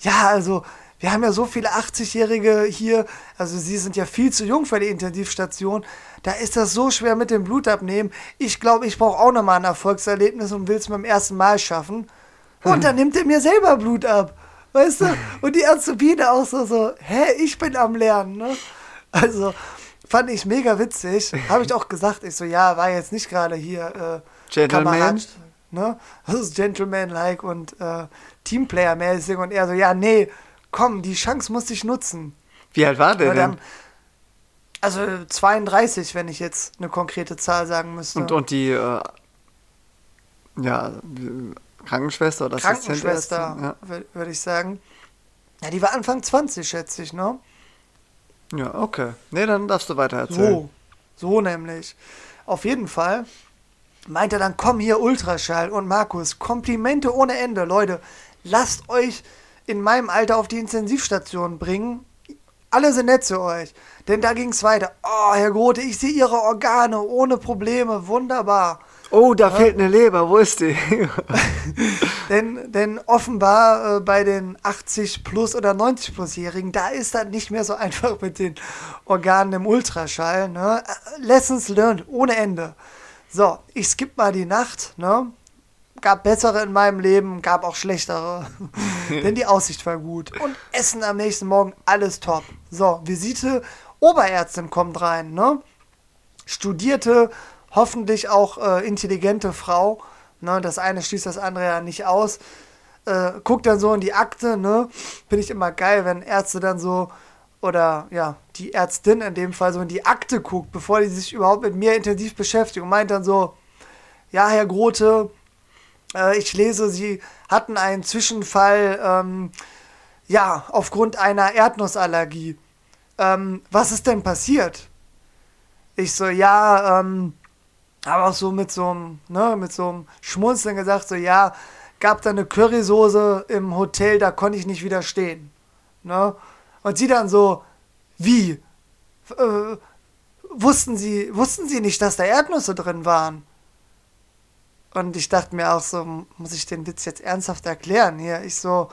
ja, also wir haben ja so viele 80-Jährige hier, also sie sind ja viel zu jung für die Intensivstation. Da ist das so schwer mit dem Blutabnehmen. Ich glaube, ich brauche auch nochmal ein Erfolgserlebnis und will es beim ersten Mal schaffen. Und dann nimmt er mir selber Blut ab. Weißt du? Und die Azubine auch so, so, hä, ich bin am Lernen, ne? Also, fand ich mega witzig. Habe ich auch gesagt, ich so, ja, war jetzt nicht gerade hier äh, Gentleman. Kamerad, ne? Das ist Gentleman-like und äh, Teamplayer-mäßig. Und er so, ja, nee, komm, die Chance musste ich nutzen. Wie alt war der denn? also 32, wenn ich jetzt eine konkrete Zahl sagen müsste. Und, und die, äh, ja, Krankenschwester oder Krankenschwester, wür- würde ich sagen. Ja, die war Anfang 20, schätze ich, ne? Ja. okay. Nee, dann darfst du weiter erzählen. So, so nämlich. Auf jeden Fall meint er dann, komm hier Ultraschall und Markus, Komplimente ohne Ende, Leute, lasst euch in meinem Alter auf die Intensivstation bringen. Alle sind nett zu euch. Denn da ging es weiter. Oh, Herr Grote, ich sehe Ihre Organe ohne Probleme. Wunderbar. Oh, da fehlt eine Leber, wo ist die? Denn, denn offenbar äh, bei den 80 plus oder 90 plus-Jährigen, da ist das nicht mehr so einfach mit den Organen im Ultraschall. Ne? Äh, Lessons learned, ohne Ende. So, ich skipp mal die Nacht. Ne? Gab bessere in meinem Leben, gab auch schlechtere. denn die Aussicht war gut. Und Essen am nächsten Morgen, alles top. So, Visite, Oberärztin kommt rein. Ne? studierte, hoffentlich auch äh, intelligente Frau. Ne, das eine schließt das andere ja nicht aus. Äh, guckt dann so in die Akte, ne? Finde ich immer geil, wenn Ärzte dann so, oder ja, die Ärztin in dem Fall so in die Akte guckt, bevor die sich überhaupt mit mir intensiv beschäftigt und meint dann so, ja, Herr Grote, äh, ich lese, Sie hatten einen Zwischenfall, ähm, ja, aufgrund einer Erdnussallergie. Ähm, was ist denn passiert? Ich so, ja, ähm, aber auch so mit so einem, ne, mit so einem Schmunzeln gesagt, so, ja, gab da eine Currysoße im Hotel, da konnte ich nicht widerstehen. Ne? Und sie dann so, wie? Äh, wussten sie, wussten sie nicht, dass da Erdnüsse drin waren? Und ich dachte mir auch so, muss ich den Witz jetzt ernsthaft erklären? Hier, ich so,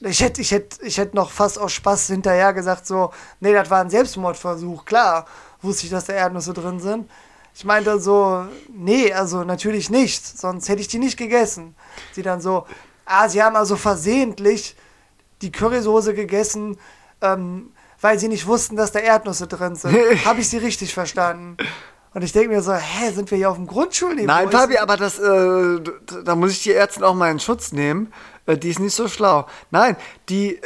ich hätte, ich hätte, ich hätte noch fast aus Spaß hinterher gesagt, so, nee, das war ein Selbstmordversuch, klar, wusste ich, dass da Erdnüsse drin sind. Ich meinte so, nee, also natürlich nicht, sonst hätte ich die nicht gegessen. Sie dann so, ah, sie haben also versehentlich die Currysoße gegessen, ähm, weil sie nicht wussten, dass da Erdnüsse drin sind. Habe ich sie richtig verstanden? Und ich denke mir so, hä, sind wir hier auf dem Grundschulniveau? Nein, Fabi, aber das, äh, da muss ich die Ärztin auch mal in Schutz nehmen. Äh, die ist nicht so schlau. Nein, die, äh,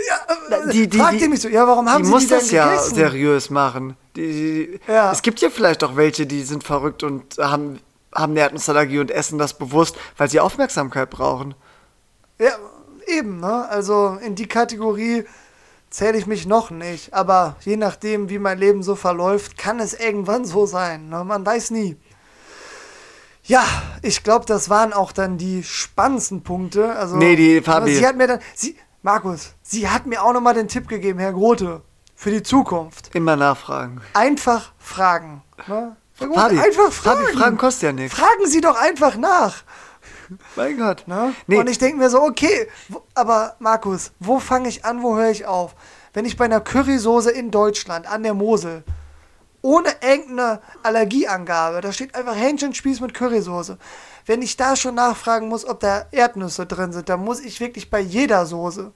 die, die, fragt die, ihr mich so, ja, warum haben die sie muss die das ja gegessen? seriös machen. Die, die, Ja. Es gibt ja vielleicht auch welche, die sind verrückt und haben, haben eine Erdnussallergie und essen das bewusst, weil sie Aufmerksamkeit brauchen. Ja, eben, ne? Also in die Kategorie zähle ich mich noch nicht. Aber je nachdem, wie mein Leben so verläuft, kann es irgendwann so sein. Ne? Man weiß nie. Ja, ich glaube, das waren auch dann die spannendsten Punkte. Also, Nee, die Fabi. Sie hat mir dann, sie, Markus, sie hat mir auch nochmal den Tipp gegeben, Herr Grote, für die Zukunft. Immer nachfragen. Einfach fragen. Ne? Grote, Fabi, einfach fragen. Fabi, Fragen kostet ja nichts. Fragen Sie doch einfach nach. Mein Gott. Ne? Nee, Und ich denke mir so, okay, wo, aber Markus, wo fange ich an, wo höre ich auf? Wenn ich bei einer Currysoße in Deutschland an der Mosel ohne irgendeine Allergieangabe. Da steht einfach Hähnchenspieß mit Currysoße. Wenn ich da schon nachfragen muss, ob da Erdnüsse drin sind, dann muss ich wirklich bei jeder Soße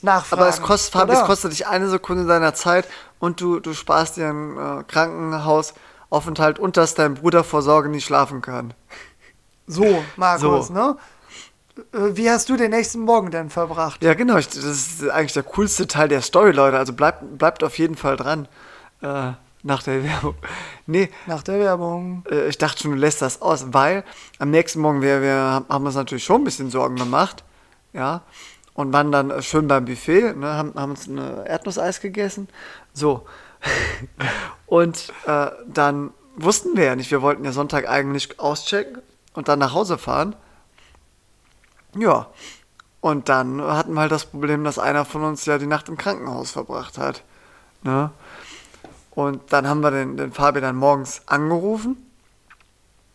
nachfragen. Aber es kostet, Fabi, es kostet dich eine Sekunde deiner Zeit und du, du sparst dir einen äh, Krankenhausaufenthalt und dass dein Bruder vor Sorge nicht schlafen kann. So, Markus, So. ne? Äh, Wie hast du den nächsten Morgen denn verbracht? Ja, genau. Ich, das ist eigentlich der coolste Teil der Story, Leute. Also bleibt, bleibt auf jeden Fall dran. Äh, nach der Werbung. Nee, Nach der Werbung. äh, ich dachte schon, du lässt das aus, weil am nächsten Morgen wir, wir haben uns natürlich schon ein bisschen Sorgen gemacht. Ja. Und waren dann schön beim Buffet, ne, haben, haben uns ein Erdnusseis gegessen. So. und äh, dann wussten wir ja nicht, wir wollten ja Sonntag eigentlich auschecken und dann nach Hause fahren. Ja. Und dann hatten wir halt das Problem, dass einer von uns ja die Nacht im Krankenhaus verbracht hat. Ne? Und dann haben wir den, den Fabi dann morgens angerufen.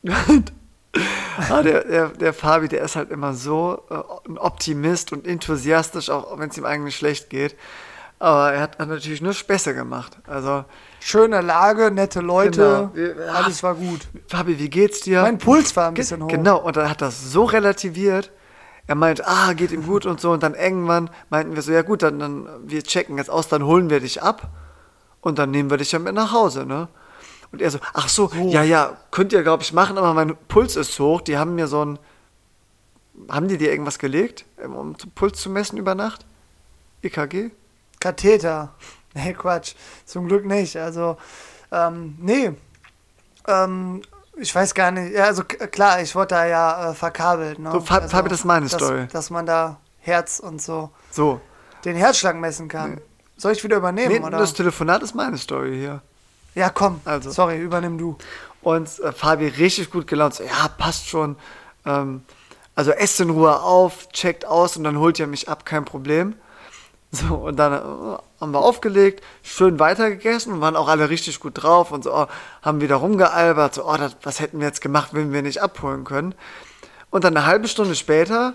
Und, ah, der, der, der Fabi, der ist halt immer so äh, ein Optimist und enthusiastisch, auch wenn es ihm eigentlich schlecht geht. Aber er hat, hat natürlich nur Späße gemacht. Also, Schöne Lage, nette Leute, Genau. Wir- alles war gut. Fabi, wie geht's dir? Mein Puls war ein Ge- bisschen hoch. Genau, und dann hat das so relativiert. Er meint, ah, geht ihm gut und so. Und dann irgendwann meinten wir so, ja gut, dann, dann wir checken jetzt aus, dann holen wir dich ab und dann nehmen wir dich ja mit nach Hause, ne? Und er so, ach so, ja, ja, könnt ihr, glaube ich, machen, aber mein Puls ist hoch. Die haben mir so ein, haben die dir irgendwas gelegt, um den Puls zu messen über Nacht? EKG? Katheter. Nee, Quatsch. Zum Glück nicht. Also, ähm, nee. Ähm, ich weiß gar nicht. Ja, also klar, ich wurde da ja äh, verkabelt. Ne? So, also, Fabi, das ist meine dass, Story. Dass man da Herz und so So. den Herzschlag messen kann. Soll ich wieder übernehmen, Nee, oder? das Telefonat ist meine Story hier. Ja, komm. Also. Sorry, übernimm du. Und äh, Fabi richtig gut gelaunt. So, ja, passt schon. Ähm, also esst in Ruhe auf, checkt aus und dann holt ihr mich ab, kein Problem. So, und dann äh, haben wir aufgelegt, schön weitergegessen und waren auch alle richtig gut drauf und so, oh, haben wieder rumgealbert, so, oh, das, was hätten wir jetzt gemacht, wenn wir nicht abholen können. Und dann eine halbe Stunde später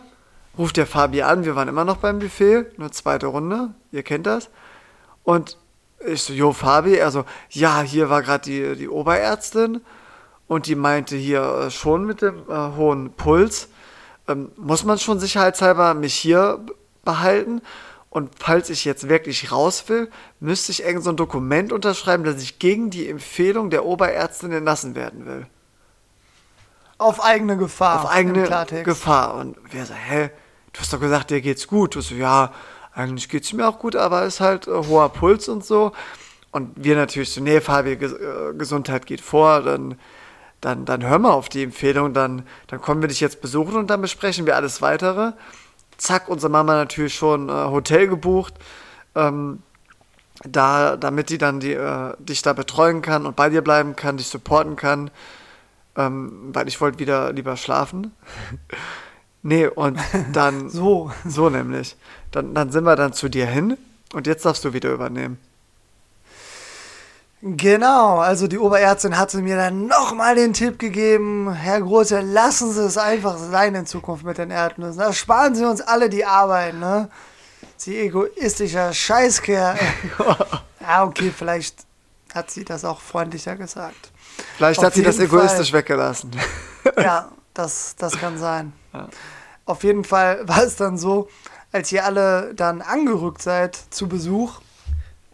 ruft der Fabi an, wir waren immer noch beim Buffet, nur zweite Runde, ihr kennt das. Und ich so, jo, Fabi, er so, ja, hier war gerade die, die Oberärztin und die meinte hier äh, schon mit dem äh, hohen Puls, ähm, muss man schon sicherheitshalber mich hier behalten. Und falls ich jetzt wirklich raus will, müsste ich irgend so ein Dokument unterschreiben, dass ich gegen die Empfehlung der Oberärztin entlassen werden will. Auf eigene Gefahr. Auf eigene. Gefahr. Und wir so, hä, du hast doch gesagt, dir geht's gut. Du so, ja, eigentlich geht's mir auch gut, aber ist halt äh, hoher Puls und so. Und wir natürlich so, nee, Fabi, Ges äh, Gesundheit geht vor, dann, dann, dann hör mal auf die Empfehlung, dann, dann kommen wir dich jetzt besuchen und dann besprechen wir alles Weitere. Zack, unsere Mama natürlich schon äh, Hotel gebucht, ähm, da, damit die dann die, äh, dich da betreuen kann und bei dir bleiben kann, dich supporten kann, ähm, weil ich wollte wieder lieber schlafen. nee, und dann, So. so nämlich, dann, dann sind wir dann zu dir hin und jetzt darfst du wieder übernehmen. Genau, also die Oberärztin hatte mir dann nochmal den Tipp gegeben, Herr Große, lassen Sie es einfach sein in Zukunft mit den Erdnüssen. Da sparen Sie uns alle die Arbeit, ne? Sie egoistischer Scheißkerl. ja, okay, vielleicht hat sie das auch freundlicher gesagt. Vielleicht Auf hat sie das egoistisch weggelassen. Ja, das, das kann sein. Auf jeden Fall war es dann so, als ihr alle dann angerückt seid zu Besuch.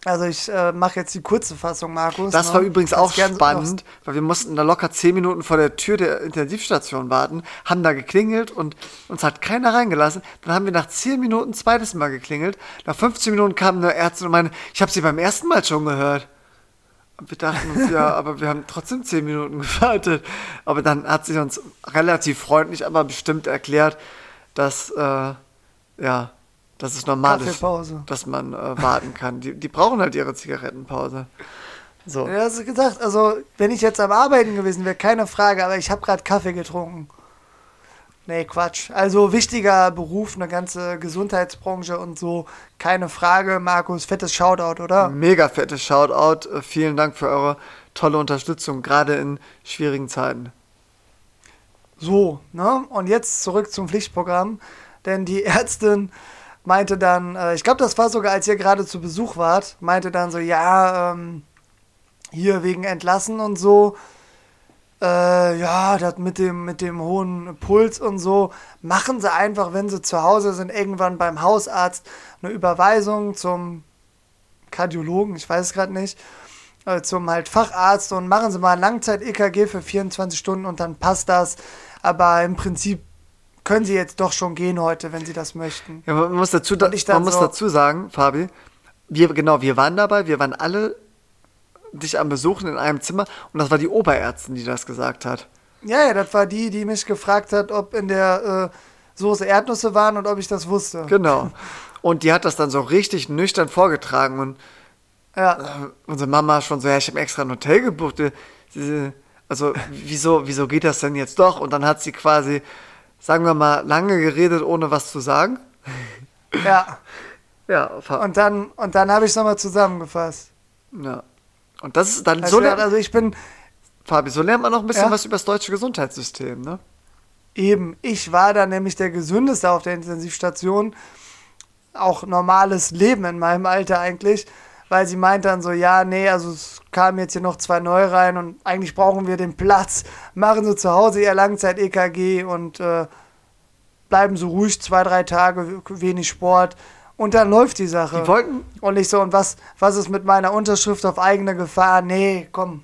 Also ich äh, mache jetzt die kurze Fassung, Markus. Das ne? war übrigens auch gern spannend, weil wir mussten da locker 10 Minuten vor der Tür der Intensivstation warten, haben da geklingelt und uns hat keiner reingelassen. Dann haben wir nach 10 Minuten zweites Mal geklingelt. Nach 15 Minuten kam eine Ärztin und meinte, ich habe sie beim ersten Mal schon gehört. Und wir dachten uns, ja, aber wir haben trotzdem 10 Minuten gewartet. Aber dann hat sie uns relativ freundlich, aber bestimmt erklärt, dass, äh, ja, dass es normal ist, dass man äh, warten kann. Die, die brauchen halt ihre Zigarettenpause. So. Ja, hast du gesagt, also wenn ich jetzt am Arbeiten gewesen wäre, keine Frage, aber ich habe gerade Kaffee getrunken. Nee, Quatsch. Also wichtiger Beruf, eine ganze Gesundheitsbranche und so, keine Frage. Markus, fettes Shoutout, oder? Mega fettes Shoutout. Äh, Vielen Dank für eure tolle Unterstützung, gerade in schwierigen Zeiten. So, ne? Und jetzt zurück zum Pflichtprogramm. Denn die Ärztin meinte dann, äh, ich glaube, das war sogar, als ihr gerade zu Besuch wart, meinte dann so, ja, ähm, hier wegen Entlassen und so. Äh, ja, das mit dem, mit dem hohen Puls und so, machen sie einfach, wenn sie zu Hause sind, irgendwann beim Hausarzt eine Überweisung zum Kardiologen, ich weiß es gerade nicht, äh, zum halt Facharzt und machen sie mal Langzeit-EKG für 24 Stunden und dann passt das. Aber im Prinzip können sie jetzt doch schon gehen heute, wenn sie das möchten. Ja, man muss dazu, da, man muss so- dazu sagen, Fabi, wir, genau, wir waren dabei, wir waren alle dich am Besuchen in einem Zimmer und das war die Oberärztin, die das gesagt hat. Ja, ja, das war die, die mich gefragt hat, ob in der äh, Soße Erdnüsse waren und ob ich das wusste. Genau. Und die hat das dann so richtig nüchtern vorgetragen und Ja, äh, unsere Mama schon so, ja, ich habe extra ein Hotel gebucht. äh, Also, wieso, wieso geht das denn jetzt doch? Und dann hat sie quasi, sagen wir mal, lange geredet, ohne was zu sagen. ja. Ja, Und dann, und dann habe ich es nochmal zusammengefasst. ja. Und das ist dann Also, so, lernt, also ich bin Fabi, so lernt man noch ein bisschen Ja. was über das deutsche Gesundheitssystem, ne? eben, ich war da nämlich der gesündeste auf der Intensivstation. Auch normales Leben in meinem Alter eigentlich. Weil sie meint dann so, ja, nee, also es kamen jetzt hier noch zwei neu rein und eigentlich brauchen wir den Platz. Machen Sie zu Hause Ihr Langzeit-EKG und äh, bleiben so ruhig zwei, drei Tage, wenig Sport. Und dann läuft die Sache. Die wollten, Und ich so, und was, was ist mit meiner Unterschrift auf eigene Gefahr? Nee, komm,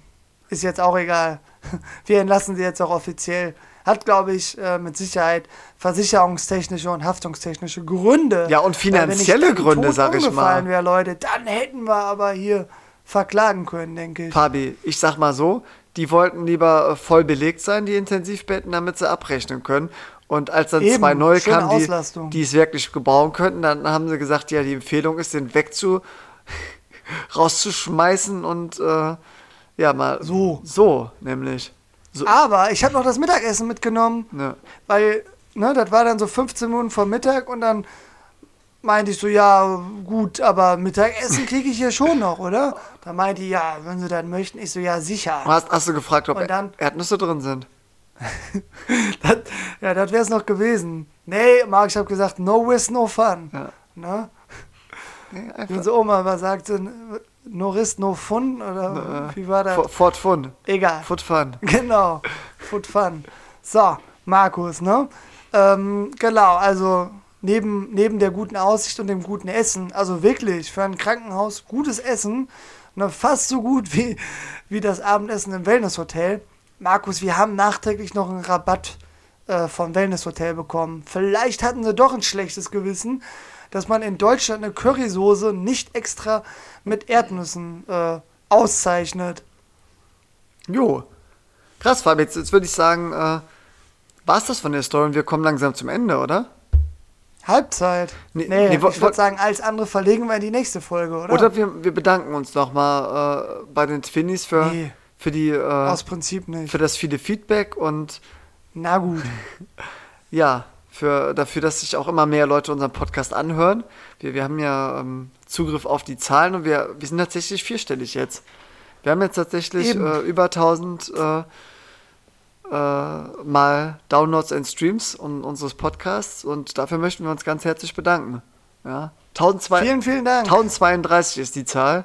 ist jetzt auch egal. Wir entlassen sie jetzt auch offiziell. Hat, glaube ich, äh, mit Sicherheit versicherungstechnische und haftungstechnische Gründe. Ja, und wenn finanzielle Gründe, sag ich mal. umgefallen Wäre, Leute, dann hätten wir aber hier verklagen können, denke ich. Fabi, ich sag mal so, die wollten lieber äh, voll belegt sein, die Intensivbetten, damit sie abrechnen können. Und als dann Eben, zwei neue kamen, die, die es wirklich gebrauchen könnten, dann haben sie gesagt, ja, die Empfehlung ist, den wegzu rauszuschmeißen und äh, ja, mal So. So, nämlich. So, Aber ich habe noch das Mittagessen mitgenommen. ne. Weil, ne, das war dann so 15 Minuten vor Mittag und dann meinte ich so, ja, gut, aber Mittagessen kriege ich hier schon noch, oder? Da meinte die, ja, wenn sie dann möchten. Ich so, ja, sicher. Hast, hast du gefragt, ob dann- Erdnüsse drin sind? Das, ja, das wäre es noch gewesen. Nee, Marc, ich habe gesagt, no risk, no fun. Ja. Ne? Nee, unsere Oma immer sagte, no risk, no fun, oder wie war das? Fo- Fort Fun. Egal. Foot Fun. Genau, Food Fun. So, Markus, ne? Ähm, genau, also neben, neben der guten Aussicht und dem guten Essen, also wirklich für ein Krankenhaus gutes Essen, ne, fast so gut wie, wie das Abendessen im Wellnesshotel. Markus, wir haben nachträglich noch einen Rabatt äh, vom Wellnesshotel bekommen. Vielleicht hatten sie doch ein schlechtes Gewissen, dass man in Deutschland eine Currysoße nicht extra mit Erdnüssen äh, auszeichnet. Jo. Krass, Fabi, jetzt, jetzt würde ich sagen, äh, war es das von der Story und wir kommen langsam zum Ende, oder? Halbzeit. Nee, Nee, nee, ich würde sagen, alles andere verlegen wir in die nächste Folge, oder? Oder wir, wir bedanken uns nochmal äh, bei den Twinnies für, Nee. für, die, äh, Aus Prinzip nicht. für das viele Feedback und Na gut. ja, für, dafür, dass sich auch immer mehr Leute unseren Podcast anhören. Wir, wir haben ja ähm, Zugriff auf die Zahlen und wir, wir sind tatsächlich vierstellig jetzt. Wir haben jetzt tatsächlich äh, über 1000 äh, äh, mal Downloads und Streams un unseres Podcasts und dafür möchten wir uns ganz herzlich bedanken. Ja, 1002 Vielen, vielen Dank. 1032 ist die Zahl.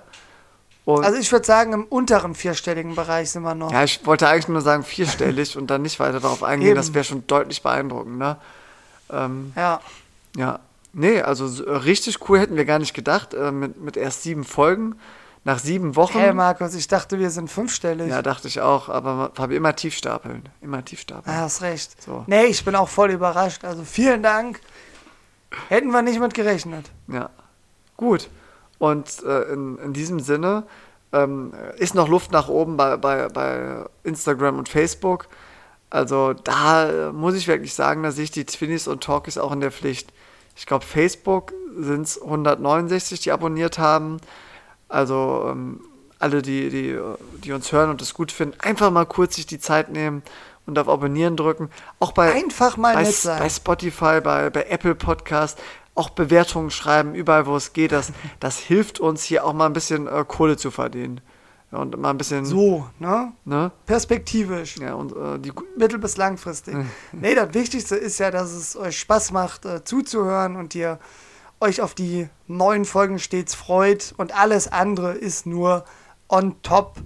Und Also ich würde sagen, im unteren vierstelligen Bereich sind wir noch. ja, ich wollte eigentlich nur sagen vierstellig und dann nicht weiter darauf eingehen. Eben. Das wäre schon deutlich beeindruckend. Ne? Ähm, Ja. ja, nee, also so, richtig cool hätten wir gar nicht gedacht. Äh, mit, mit erst sieben Folgen, nach sieben Wochen. Hey Markus, ich dachte, wir sind fünfstellig. ja, dachte ich auch, aber habe immer tief stapeln. Immer tief stapeln. Ah, hast recht. So. Nee, ich bin auch voll überrascht. Also vielen Dank. Hätten wir nicht mit gerechnet. Ja, gut. Und äh, in, in diesem Sinne ähm, ist noch Luft nach oben bei, bei, bei Instagram und Facebook. Also da äh, muss ich wirklich sagen, da sehe ich die Twinnies und Talkies auch in der Pflicht. Ich glaube, Facebook sind es 169, die abonniert haben. Also ähm, alle, die, die, die uns hören und es gut finden, einfach mal kurz sich die Zeit nehmen und auf Abonnieren drücken. Auch bei, Einfach mal bei, nett sein. bei Spotify, bei, bei Apple Podcast auch Bewertungen schreiben, überall wo es geht. Das, das hilft uns hier auch mal ein bisschen äh, Kohle zu verdienen. Und mal ein bisschen, So, ne? ne? Perspektivisch. Ja, und äh, die, mittel- bis langfristig. nee, das Wichtigste ist ja, dass es euch Spaß macht, äh, zuzuhören und ihr euch auf die neuen Folgen stets freut und alles andere ist nur on top.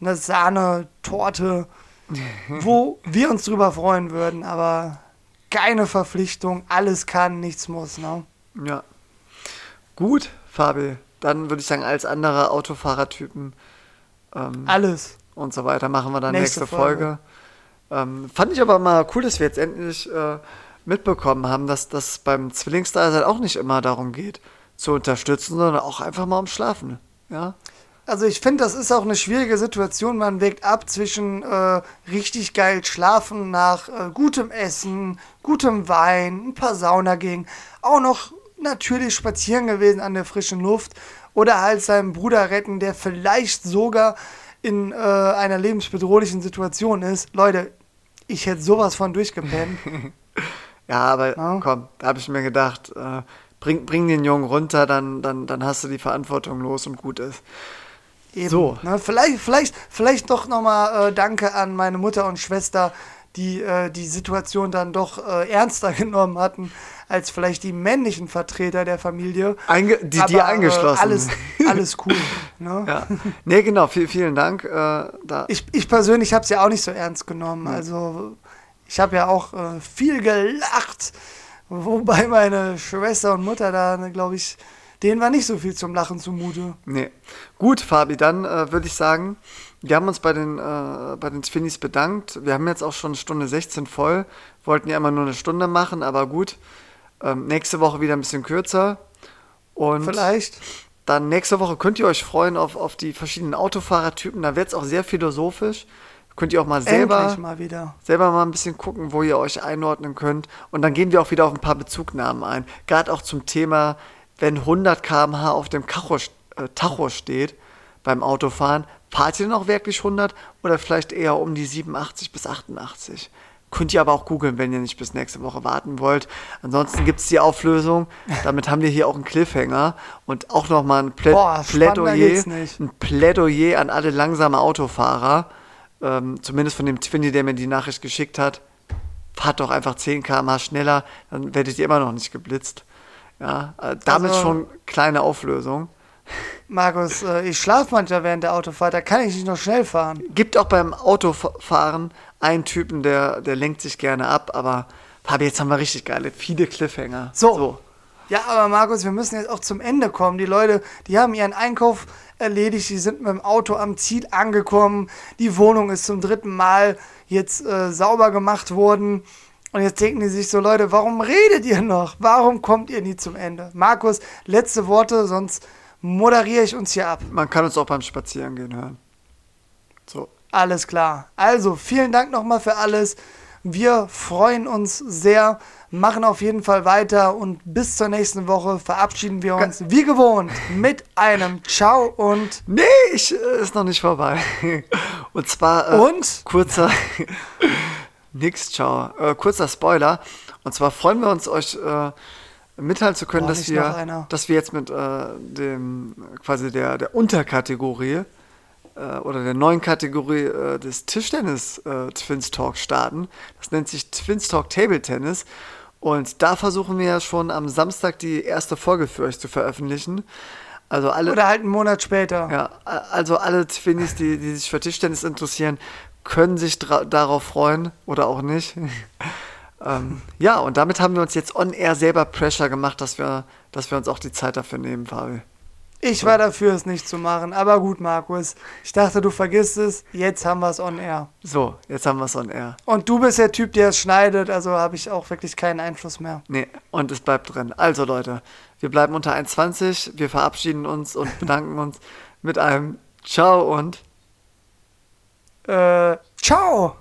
eine Sahnetorte, wo wir uns drüber freuen würden, aber keine Verpflichtung, alles kann, nichts muss, ne? Ja. Gut, Fabi. Dann würde ich sagen, als andere Autofahrertypen ähm, Alles. und so weiter machen wir dann Nächste nächste, Folge. Ähm, fand ich aber mal cool, dass wir jetzt endlich äh, mitbekommen haben, dass das beim Zwillingsdasein auch nicht immer darum geht, zu unterstützen, sondern auch einfach mal um Schlafen. Ja? Also ich finde, das ist auch eine schwierige Situation. Man wägt ab zwischen äh, richtig geil schlafen nach äh, gutem Essen, gutem Wein, ein paar Saunagängen, auch noch natürlich spazieren gewesen an der frischen Luft oder halt seinen Bruder retten, der vielleicht sogar in äh, einer lebensbedrohlichen Situation ist. Leute, ich hätte sowas von durchgepennt. Ja, aber Ja. komm, da habe ich mir gedacht, äh, bring, bring den Jungen runter, dann, dann, dann hast du die Verantwortung los und gut ist. Eben, So. Ne, vielleicht, vielleicht, vielleicht doch nochmal äh, Danke an meine Mutter und Schwester, die äh, die Situation dann doch äh, ernster genommen hatten als vielleicht die männlichen Vertreter der Familie. Einge die, Aber, die eingeschlossen. Äh, alles, alles cool. Ne? Ja. Nee, genau, viel, vielen Dank. Äh, Ich, ich persönlich habe es ja auch nicht so ernst genommen. Also ich habe ja auch äh, viel gelacht, wobei meine Schwester und Mutter da, glaube ich, denen war nicht so viel zum Lachen zumute. Nee. Gut, Fabi, dann äh, würde ich sagen, wir haben uns bei den, äh, bei den Twinnies bedankt. Wir haben jetzt auch schon Stunde 16 voll. Wollten ja immer nur eine Stunde machen, aber gut. Ähm, nächste Woche wieder ein bisschen kürzer. Und Vielleicht. dann nächste Woche könnt ihr euch freuen auf, auf die verschiedenen Autofahrertypen. Da wird es auch sehr philosophisch. Könnt ihr auch mal selber, mal wieder. selber mal ein bisschen gucken, wo ihr euch einordnen könnt. Und dann gehen wir auch wieder auf ein paar Bezugnahmen ein. Gerade auch zum Thema, wenn 100 km/h auf dem Tacho, äh, Tacho steht beim Autofahren, fahrt ihr denn auch wirklich 100 oder vielleicht eher um die 87 bis 88? Könnt ihr aber auch googeln, wenn ihr nicht bis nächste Woche warten wollt. Ansonsten gibt es die Auflösung. Damit haben wir hier auch einen Cliffhanger und auch nochmal ein Plä Boah, Plädoyer, ein Plädoyer an alle langsame Autofahrer. Ähm, zumindest von dem Twinny, der mir die Nachricht geschickt hat. Fahrt doch einfach 10 km/h schneller, dann werdet ihr immer noch nicht geblitzt. Ja, äh, damit Also- schon kleine Auflösung. Markus, äh, ich schlafe manchmal während der Autofahrt, da kann ich nicht noch schnell fahren. Gibt auch beim Autofahren einen Typen, der, der lenkt sich gerne ab, aber Fabi, jetzt haben wir richtig geile, viele Cliffhanger. So. Ja, aber Markus, wir müssen jetzt auch zum Ende kommen. Die Leute, die haben ihren Einkauf erledigt, die sind mit dem Auto am Ziel angekommen, die Wohnung ist zum dritten Mal jetzt äh, sauber gemacht worden. Und jetzt denken die sich so, Leute, warum redet ihr noch? Warum kommt ihr nie zum Ende? Markus, letzte Worte, sonst moderiere ich uns hier ab. Man kann uns auch beim Spazierengehen hören. So. Alles klar. Also, vielen Dank nochmal für alles. Wir freuen uns sehr, machen auf jeden Fall weiter und bis zur nächsten Woche verabschieden wir uns wie gewohnt mit einem Ciao und Nee, ich, äh, ist noch nicht vorbei. Und zwar. Äh, Und? Kurzer. nix, ciao. Äh, kurzer Spoiler. Und zwar freuen wir uns, euch äh, mitteilen zu können, Boah, dass wir, dass wir jetzt mit äh, dem quasi der, der Unterkategorie äh, oder der neuen Kategorie äh, des Tischtennis äh, Twins Talk starten. Das nennt sich Twins Talk Table Tennis. Und da versuchen wir ja schon am Samstag die erste Folge für euch zu veröffentlichen. Also alle. oder halt einen Monat später. Ja, also alle Twinnies, die, die sich für Tischtennis interessieren, können sich darauf freuen oder auch nicht. ähm, ja, und damit haben wir uns jetzt on air selber Pressure gemacht, dass wir, dass wir uns auch die Zeit dafür nehmen, Fabi. Ich war dafür, es nicht zu machen. Aber gut, Markus. Ich dachte, du vergisst es. Jetzt haben wir es on air. So, jetzt haben wir es on air. Und du bist der Typ, der es schneidet, also habe ich auch wirklich keinen Einfluss mehr. Nee, und es bleibt drin. Also Leute, wir bleiben unter 1,20, wir verabschieden uns und bedanken uns mit einem Ciao und Äh, ciao!